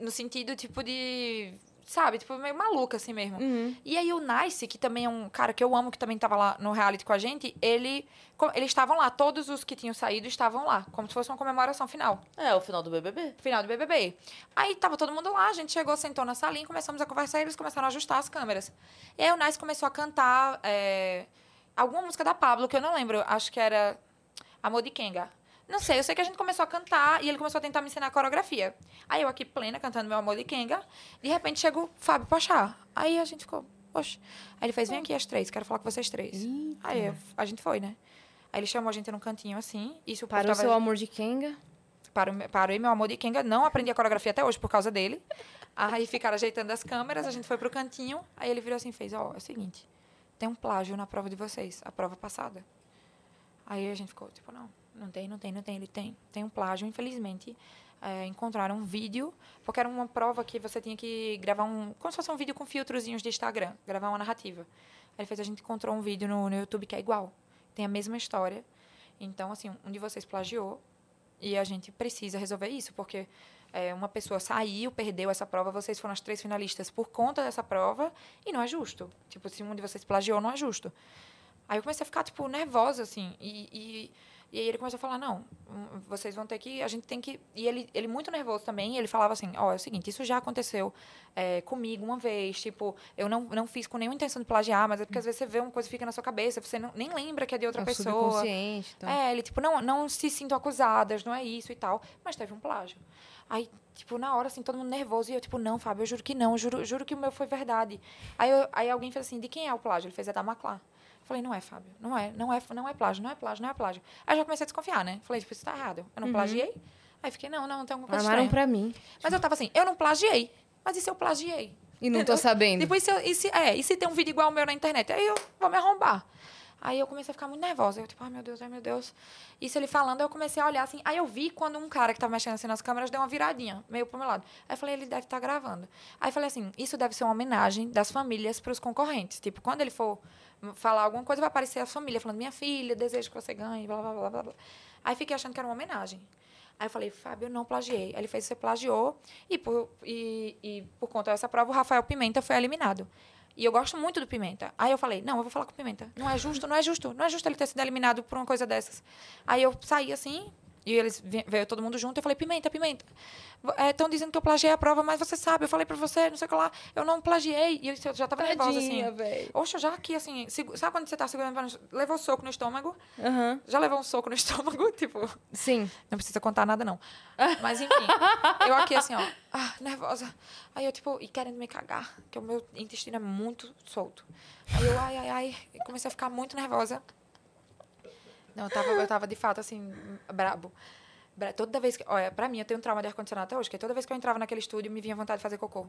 No sentido, tipo, de. Sabe, tipo, meio maluca, assim mesmo. Uhum. E aí o Nice, que também é um cara que eu amo, que também tava lá no reality com a gente, ele. Eles estavam lá, todos os que tinham saído estavam lá, como se fosse uma comemoração final. É, o final do BBB. final do BBB. Aí tava todo mundo lá, a gente chegou, sentou na salinha, começamos a conversar e eles começaram a ajustar as câmeras. E aí o Nice começou a cantar é, alguma música da Pablo, que eu não lembro, acho que era Amor de Kenga. Não sei, eu sei que a gente começou a cantar e ele começou a tentar me ensinar a coreografia. Aí eu aqui plena, cantando meu Amor de Kenga, de repente chega o Fábio Pochá. Aí a gente ficou, oxe. Aí ele fez, vem aqui as três, quero falar com vocês três. Aí eu- a gente foi, né? Aí ele chamou a gente num cantinho assim, isso o Parou tava- seu amor de Kenga. Parou, parei meu amor de Kenga. Não aprendi a coreografia até hoje por causa dele. Aí ficaram ajeitando as câmeras, a gente foi pro cantinho. Aí ele virou assim e fez: Ó, é o seguinte, tem um plágio na prova de vocês, a prova passada. Aí a gente ficou tipo: Não, não tem, não tem, não tem. Ele tem. Tem um plágio, infelizmente. é, encontraram um vídeo, porque era uma prova que você tinha que gravar um. Como se fosse um vídeo com filtrozinhos de Instagram, gravar uma narrativa. Aí fez: A gente encontrou um vídeo no, no YouTube que é igual, tem a mesma história. Então, assim, um de vocês plagiou, e a gente precisa resolver isso, porque é, uma pessoa saiu, perdeu essa prova, vocês foram as três finalistas por conta dessa prova, e não é justo. Tipo, se um de vocês plagiou, não é justo. Aí eu comecei a ficar, tipo, nervosa, assim. E, e, e aí ele começou a falar, não, hum, vocês vão ter que, a gente tem que... E ele, ele muito nervoso também, ele falava assim, ó, é o seguinte, isso já aconteceu é, comigo uma vez, tipo, eu não, não fiz com nenhuma intenção de plagiar, mas é porque às vezes você vê uma coisa fica na sua cabeça, você não, nem lembra que é de outra É pessoa. subconsciente. Então. É, ele, tipo, não, não se sintam acusadas, não é isso e tal. Mas teve um plágio. Aí, tipo, na hora, assim, todo mundo nervoso. E eu, tipo, não, Fábio, eu juro que não. Juro, juro que o meu foi verdade. Aí, eu- aí alguém fez assim, de quem é o plágio? Ele fez, é da Maclá. Falei, não é, Fábio. Não é, não é, não é plágio, não é plágio, não é plágio. Aí já comecei a desconfiar, né? Falei, tipo, isso tá errado. Eu não plagiei. Aí fiquei, não, não, tem alguma coisa Armaram estranha. pra mim. Mas eu tava assim, eu não plagiei. Mas e se eu plagiei? E não tô sabendo. E se, eu- e se- é, e se tem um vídeo igual ao meu na internet? Aí eu vou me arrombar. Aí eu comecei a ficar muito nervosa. Eu, tipo, ai meu Deus, ai meu Deus. Isso ele falando, eu comecei a olhar assim. Aí eu vi quando um cara que tava mexendo assim nas câmeras deu uma viradinha, meio pro meu lado. Aí eu falei, ele deve estar gravando. Aí eu falei assim, isso deve ser uma homenagem das famílias pros concorrentes. Tipo, quando ele for falar alguma coisa, vai aparecer a família falando, minha filha, desejo que você ganhe, blá, blá, blá, blá, blá. Aí fiquei achando que era uma homenagem. Aí eu falei, Fábio, eu não plagiei. Aí ele fez, você plagiou. E por, e, e por conta dessa prova, o Rafael Pimenta foi eliminado. E eu gosto muito do Pimenta. Aí eu falei, não, eu vou falar com o Pimenta. Não é justo, não é justo. Não é justo ele ter sido eliminado por uma coisa dessas. Aí eu saí assim, e eles veio todo mundo junto. Eu falei, Pimenta, Pimenta. Estão dizendo que eu plagiei a prova, mas você sabe, eu falei pra você, não sei o que lá. Eu não plagiei. E eu já tava nervosa, assim. Tadinha, véi. Oxe, eu já aqui, assim, sabe quando você tá segurando, pra levou soco no estômago? Aham. Já levou um soco no estômago? Tipo, Sim. não precisa contar nada, não. Mas, enfim, eu aqui, assim, ó, ah, nervosa. Aí eu, tipo, e querendo me cagar, que o meu intestino é muito solto. Aí eu, ai, ai, ai, comecei a ficar muito nervosa. Não, eu tava, eu tava de fato, assim, brabo. Bra- Toda vez que. Olha, pra mim, eu tenho um trauma de ar-condicionado até hoje, que toda vez que eu entrava naquele estúdio, me vinha vontade de fazer cocô.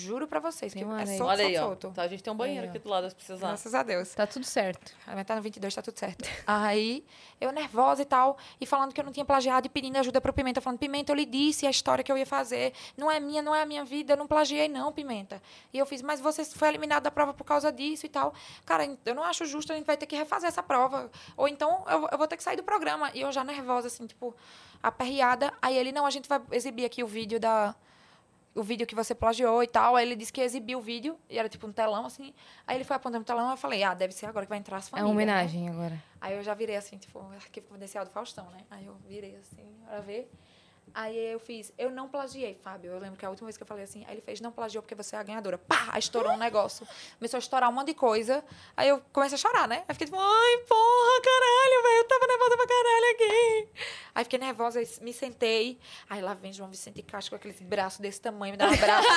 Juro pra vocês, que é solto, Olha aí, solto, ó. solto. Tá, a gente tem um banheiro Aí, aqui do lado, se precisar. Graças a Deus. Tá tudo certo. Vai tá no 22, tá tudo certo. Aí, eu nervosa e tal, e falando que eu não tinha plagiado e pedindo ajuda pro Pimenta, falando, Pimenta, eu lhe disse a história que eu ia fazer. Não é minha, não é a minha vida, eu não plagiei, não, Pimenta. E eu fiz, mas você foi eliminado da prova por causa disso e tal. Cara, eu não acho justo, a gente vai ter que refazer essa prova. Ou então eu, eu vou ter que sair do programa. E eu já nervosa, assim, tipo, aperreada. Aí ele, não, a gente vai exibir aqui o vídeo da o vídeo que você plagiou e tal. Aí ele disse que exibiu o vídeo, e era tipo um telão, assim. Aí ele foi apontando o telão, eu falei, ah, deve ser agora que vai entrar as É famílias. uma né? homenagem agora. Aí eu já virei assim, tipo, arquivo confidencial do Faustão, né? Aí eu virei assim, pra ver. Aí eu fiz, eu não plagiei, Fábio. Eu lembro que a última vez que eu falei assim, aí ele fez, não plagiou porque você é a ganhadora. Pá! Estourou um negócio. Começou a estourar um monte de coisa. Aí eu comecei a chorar, né? Aí fiquei tipo, ai, porra, caralho, velho. Eu tava nervosa pra caralho aqui. Aí fiquei nervosa, me sentei. Aí lá vem João Vicente Castro com aqueles braços desse tamanho, me dá um abraço.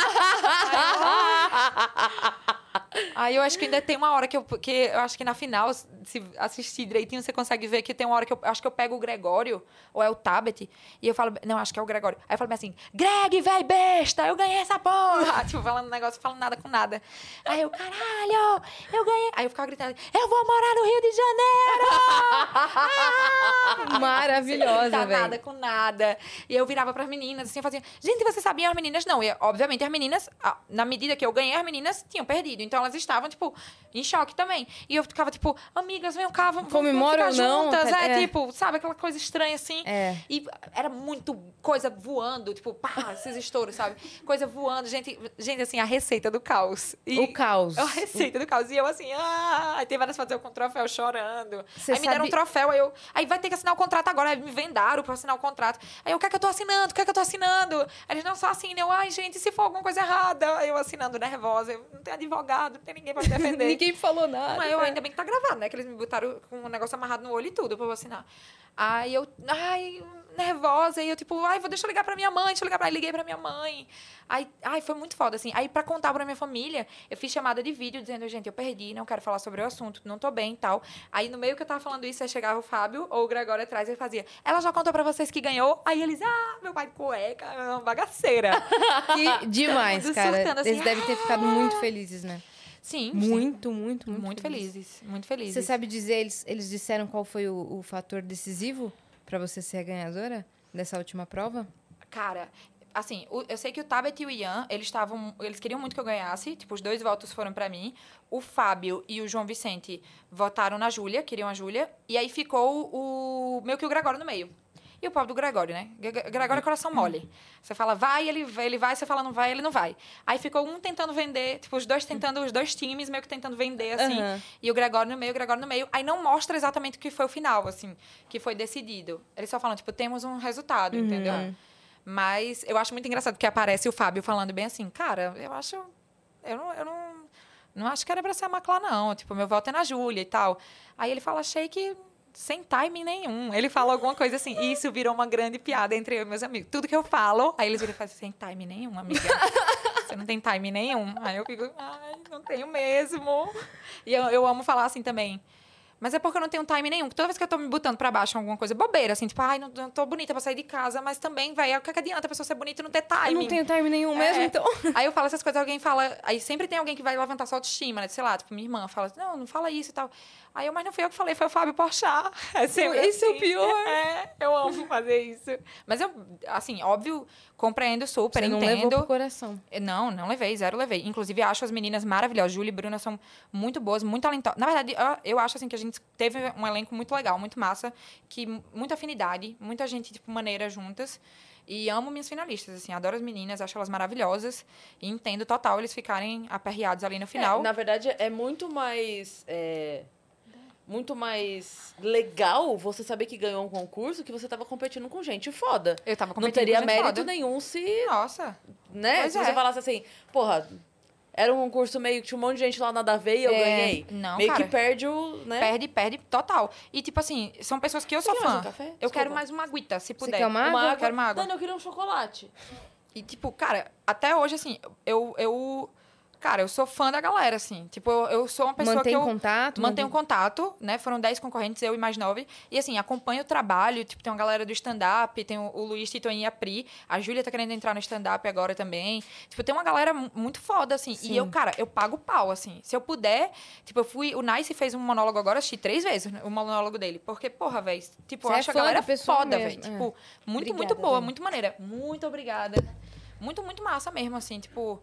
Aí eu acho que ainda tem uma hora que eu. Que eu acho que na final, se assistir direitinho, você consegue ver que tem uma hora que eu acho que eu pego o Gregório, ou é o Tabet, e eu falo. Não, acho que é o Gregório. Aí eu falo assim: Greg, véi besta, eu ganhei essa porra! tipo, falando um negócio, falando nada com nada. Aí eu, caralho, eu ganhei. Aí eu ficava gritando: Eu vou morar no Rio de Janeiro! Maravilhosa, Tá nada velho. com nada. E eu virava pras meninas, assim, eu fazia, gente, vocês sabiam? As meninas não. E, obviamente, as meninas, ah, na medida que eu ganhei, as meninas tinham perdido. Então, elas estavam, tipo, em choque também. E eu ficava, tipo, amigas, venham cá, vamos, vamos Comemora ficar ou não, juntas. tá- É, é. tipo, sabe, aquela coisa estranha, assim. É. E era muito coisa voando, tipo, pá, esses estouros, sabe? Coisa voando, gente, gente, assim, a receita do caos. E- O caos. a receita do caos. E eu assim, ah, aí tem várias eu com o troféu chorando. Cê aí me deram um sabe- troféu, aí eu. Aí vai ter que assinar o contrato agora. Aí me vendaram pra assinar o contrato. Aí eu, o que é que eu tô assinando? O que é que eu tô assinando? Aí eles não só assinam. Eu, ai, gente, se for alguma coisa errada. Eu assinando nervosa. Eu não tenho advogado, não ninguém pra me defender. Ninguém falou nada. Mas eu ainda bem que tá gravado, né? Que eles me botaram com um negócio amarrado no olho e tudo pra eu assinar. Aí eu, ai, nervosa. E eu, tipo, ai, vou, deixa eu ligar pra minha mãe, deixa eu ligar pra ela. Liguei pra minha mãe. Aí, ai, foi muito foda, assim. Aí, pra contar pra minha família, eu fiz chamada de vídeo dizendo, gente, eu perdi, não quero falar sobre o assunto, não tô bem e tal. Aí, no meio que eu tava falando isso, aí chegava o Fábio ou o Gregório atrás e ele fazia, ela já contou pra vocês que ganhou? Aí eles, ah, meu pai de cueca, é uma bagaceira. Que demais, cara. surtando, assim, Eles devem ter ficado muito felizes, né? Sim, sim. Muito, muito, muito, Muito felizes, muito felizes. Você sabe dizer, eles, eles disseram qual foi o, o fator decisivo pra você ser a ganhadora dessa última prova? Cara, assim, eu sei que o Tabet e o Ian, eles estavam. Eles queriam muito que eu ganhasse. Tipo, os dois votos foram pra mim. O Fábio e o João Vicente votaram na Júlia, queriam a Júlia. E aí ficou o. meio que o Gregório no meio. E o pobre do Gregório, né? Gre- Gregório é coração mole. Você fala, vai, ele, vai, ele vai, você fala, não vai, ele não vai. Aí ficou um tentando vender, tipo, os dois tentando, os dois times meio que tentando vender, assim. Aham. E o Gregório no meio, o Gregório no meio. Aí não mostra exatamente o que foi o final, assim, que foi decidido. Eles só falam, tipo, temos um resultado, entendeu? Mas eu acho muito engraçado que aparece o Fábio falando bem assim, cara, eu acho. Eu não. Eu não não acho que era pra ser a Maclá, não. Tipo, meu voto é na Júlia e tal. Aí ele fala, achei que sem timing nenhum. Ele fala alguma coisa assim. E isso virou uma grande piada entre eu e meus amigos. Tudo que eu falo, aí eles viram e falam, sem timing nenhum, amiga. Você não tem timing nenhum. Aí eu fico, ai, não tenho mesmo. E eu, eu amo falar assim também. Mas é porque eu não tenho time nenhum. Toda vez que eu tô me botando pra baixo em alguma coisa bobeira, assim, tipo, ai, não, não tô bonita pra sair de casa, mas também, vai, o que, que adianta a pessoa ser bonita e não ter timing? Eu não tenho time nenhum mesmo, É. então. Aí eu falo essas coisas, alguém fala. Aí sempre tem alguém que vai levantar sua autoestima, né? Sei lá, tipo, minha irmã fala, não, não fala isso e tal. Aí eu, mas não fui eu que falei, foi o Fábio Porchat. É sempre Esse é o assim. pior. É, eu amo fazer isso. Mas eu, assim, óbvio, compreendo super, Você não entendo. levou pro coração. Não, não levei, zero levei. Inclusive, acho as meninas maravilhosas. Júlia e Bruna são muito boas, muito talentosas. Na verdade, eu, eu acho assim que a gente teve um elenco muito legal, muito massa, que muita afinidade, muita gente, tipo, maneira juntas. E amo minhas finalistas, assim, adoro as meninas, acho elas maravilhosas. E entendo total eles ficarem aperreados ali no final. É, na verdade, é muito mais. é, muito mais legal você saber que ganhou um concurso que você tava competindo com gente foda. Eu tava Não competindo teria com gente mérito foda. nenhum se. Nossa. Né? Pois se é. você falasse assim, porra, era um concurso meio que tinha um monte de gente lá nada a ver e eu É, ganhei. não, meio cara. que perde o. Né? Perde, perde total. E, tipo assim, são pessoas que eu sou fã. um café? Eu Desculpa. quero mais uma aguita, se puder. quer uma água? Eu quero uma água. Dani, eu queria um chocolate. E, tipo, cara, até hoje, assim, eu. eu cara, eu sou fã da galera, assim. Tipo, eu, eu sou uma pessoa Mantém que eu. contato? Mantenho mantém- contato, né? Foram 10 concorrentes, eu e mais 9. E assim, acompanho o trabalho. Tipo, tem uma galera do stand-up, tem o, o Luiz Titoinho e a Pri. A Júlia tá querendo entrar no stand-up agora também. Tipo, tem uma galera mu- muito foda, assim. Sim. E eu, cara, eu pago pau, assim. Se eu puder, tipo, eu fui. O Nice fez um monólogo agora, eu assisti três vezes o monólogo dele. Porque, porra, velho, tipo, eu Você é acho a galera foda, velho. é. Tipo, muito, Obrigada, muito boa, muito maneira. Muito obrigada. Muito, muito massa mesmo, assim, tipo.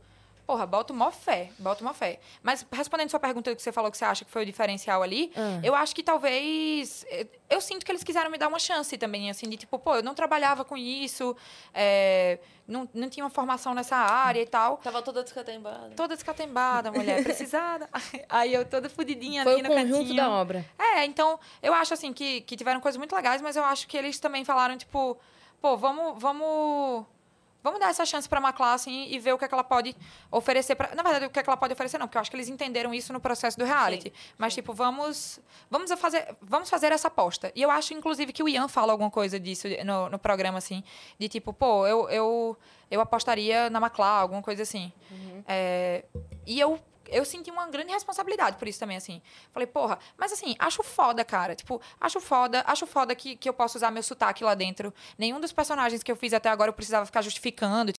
Porra, boto mó fé, boto mó fé. Mas respondendo sua pergunta que você falou que você acha que foi o diferencial ali, Ah. eu acho que talvez. Eu, eu sinto que eles quiseram me dar uma chance também, assim, de tipo, pô, eu não trabalhava com isso, é, não, não tinha uma formação nessa área e tal. Tava toda descatembada. Toda descatembada, mulher, precisada. Aí eu toda fudidinha Foi ali no conjunto cantinho. da obra. É, então, eu acho assim que, que tiveram coisas muito legais, mas eu acho que eles também falaram, tipo, pô, vamos, vamos, vamos dar essa chance pra Maclá, assim, e ver o que, é que ela pode oferecer pra. Na verdade, o que, é que ela pode oferecer, não, porque eu acho que eles entenderam isso no processo do reality. mas, tipo, vamos. Vamos a fazer, vamos fazer essa aposta. E eu acho, inclusive, que o Ian fala alguma coisa disso no, no programa, assim, de tipo, pô, eu, eu, eu apostaria na Maclá, alguma coisa assim. É, e eu eu senti uma grande responsabilidade por isso também, assim. Falei, porra, mas assim, acho foda, cara. Tipo, acho foda, acho foda que, que eu posso usar meu sotaque lá dentro. Nenhum dos personagens que eu fiz até agora eu precisava ficar justificando.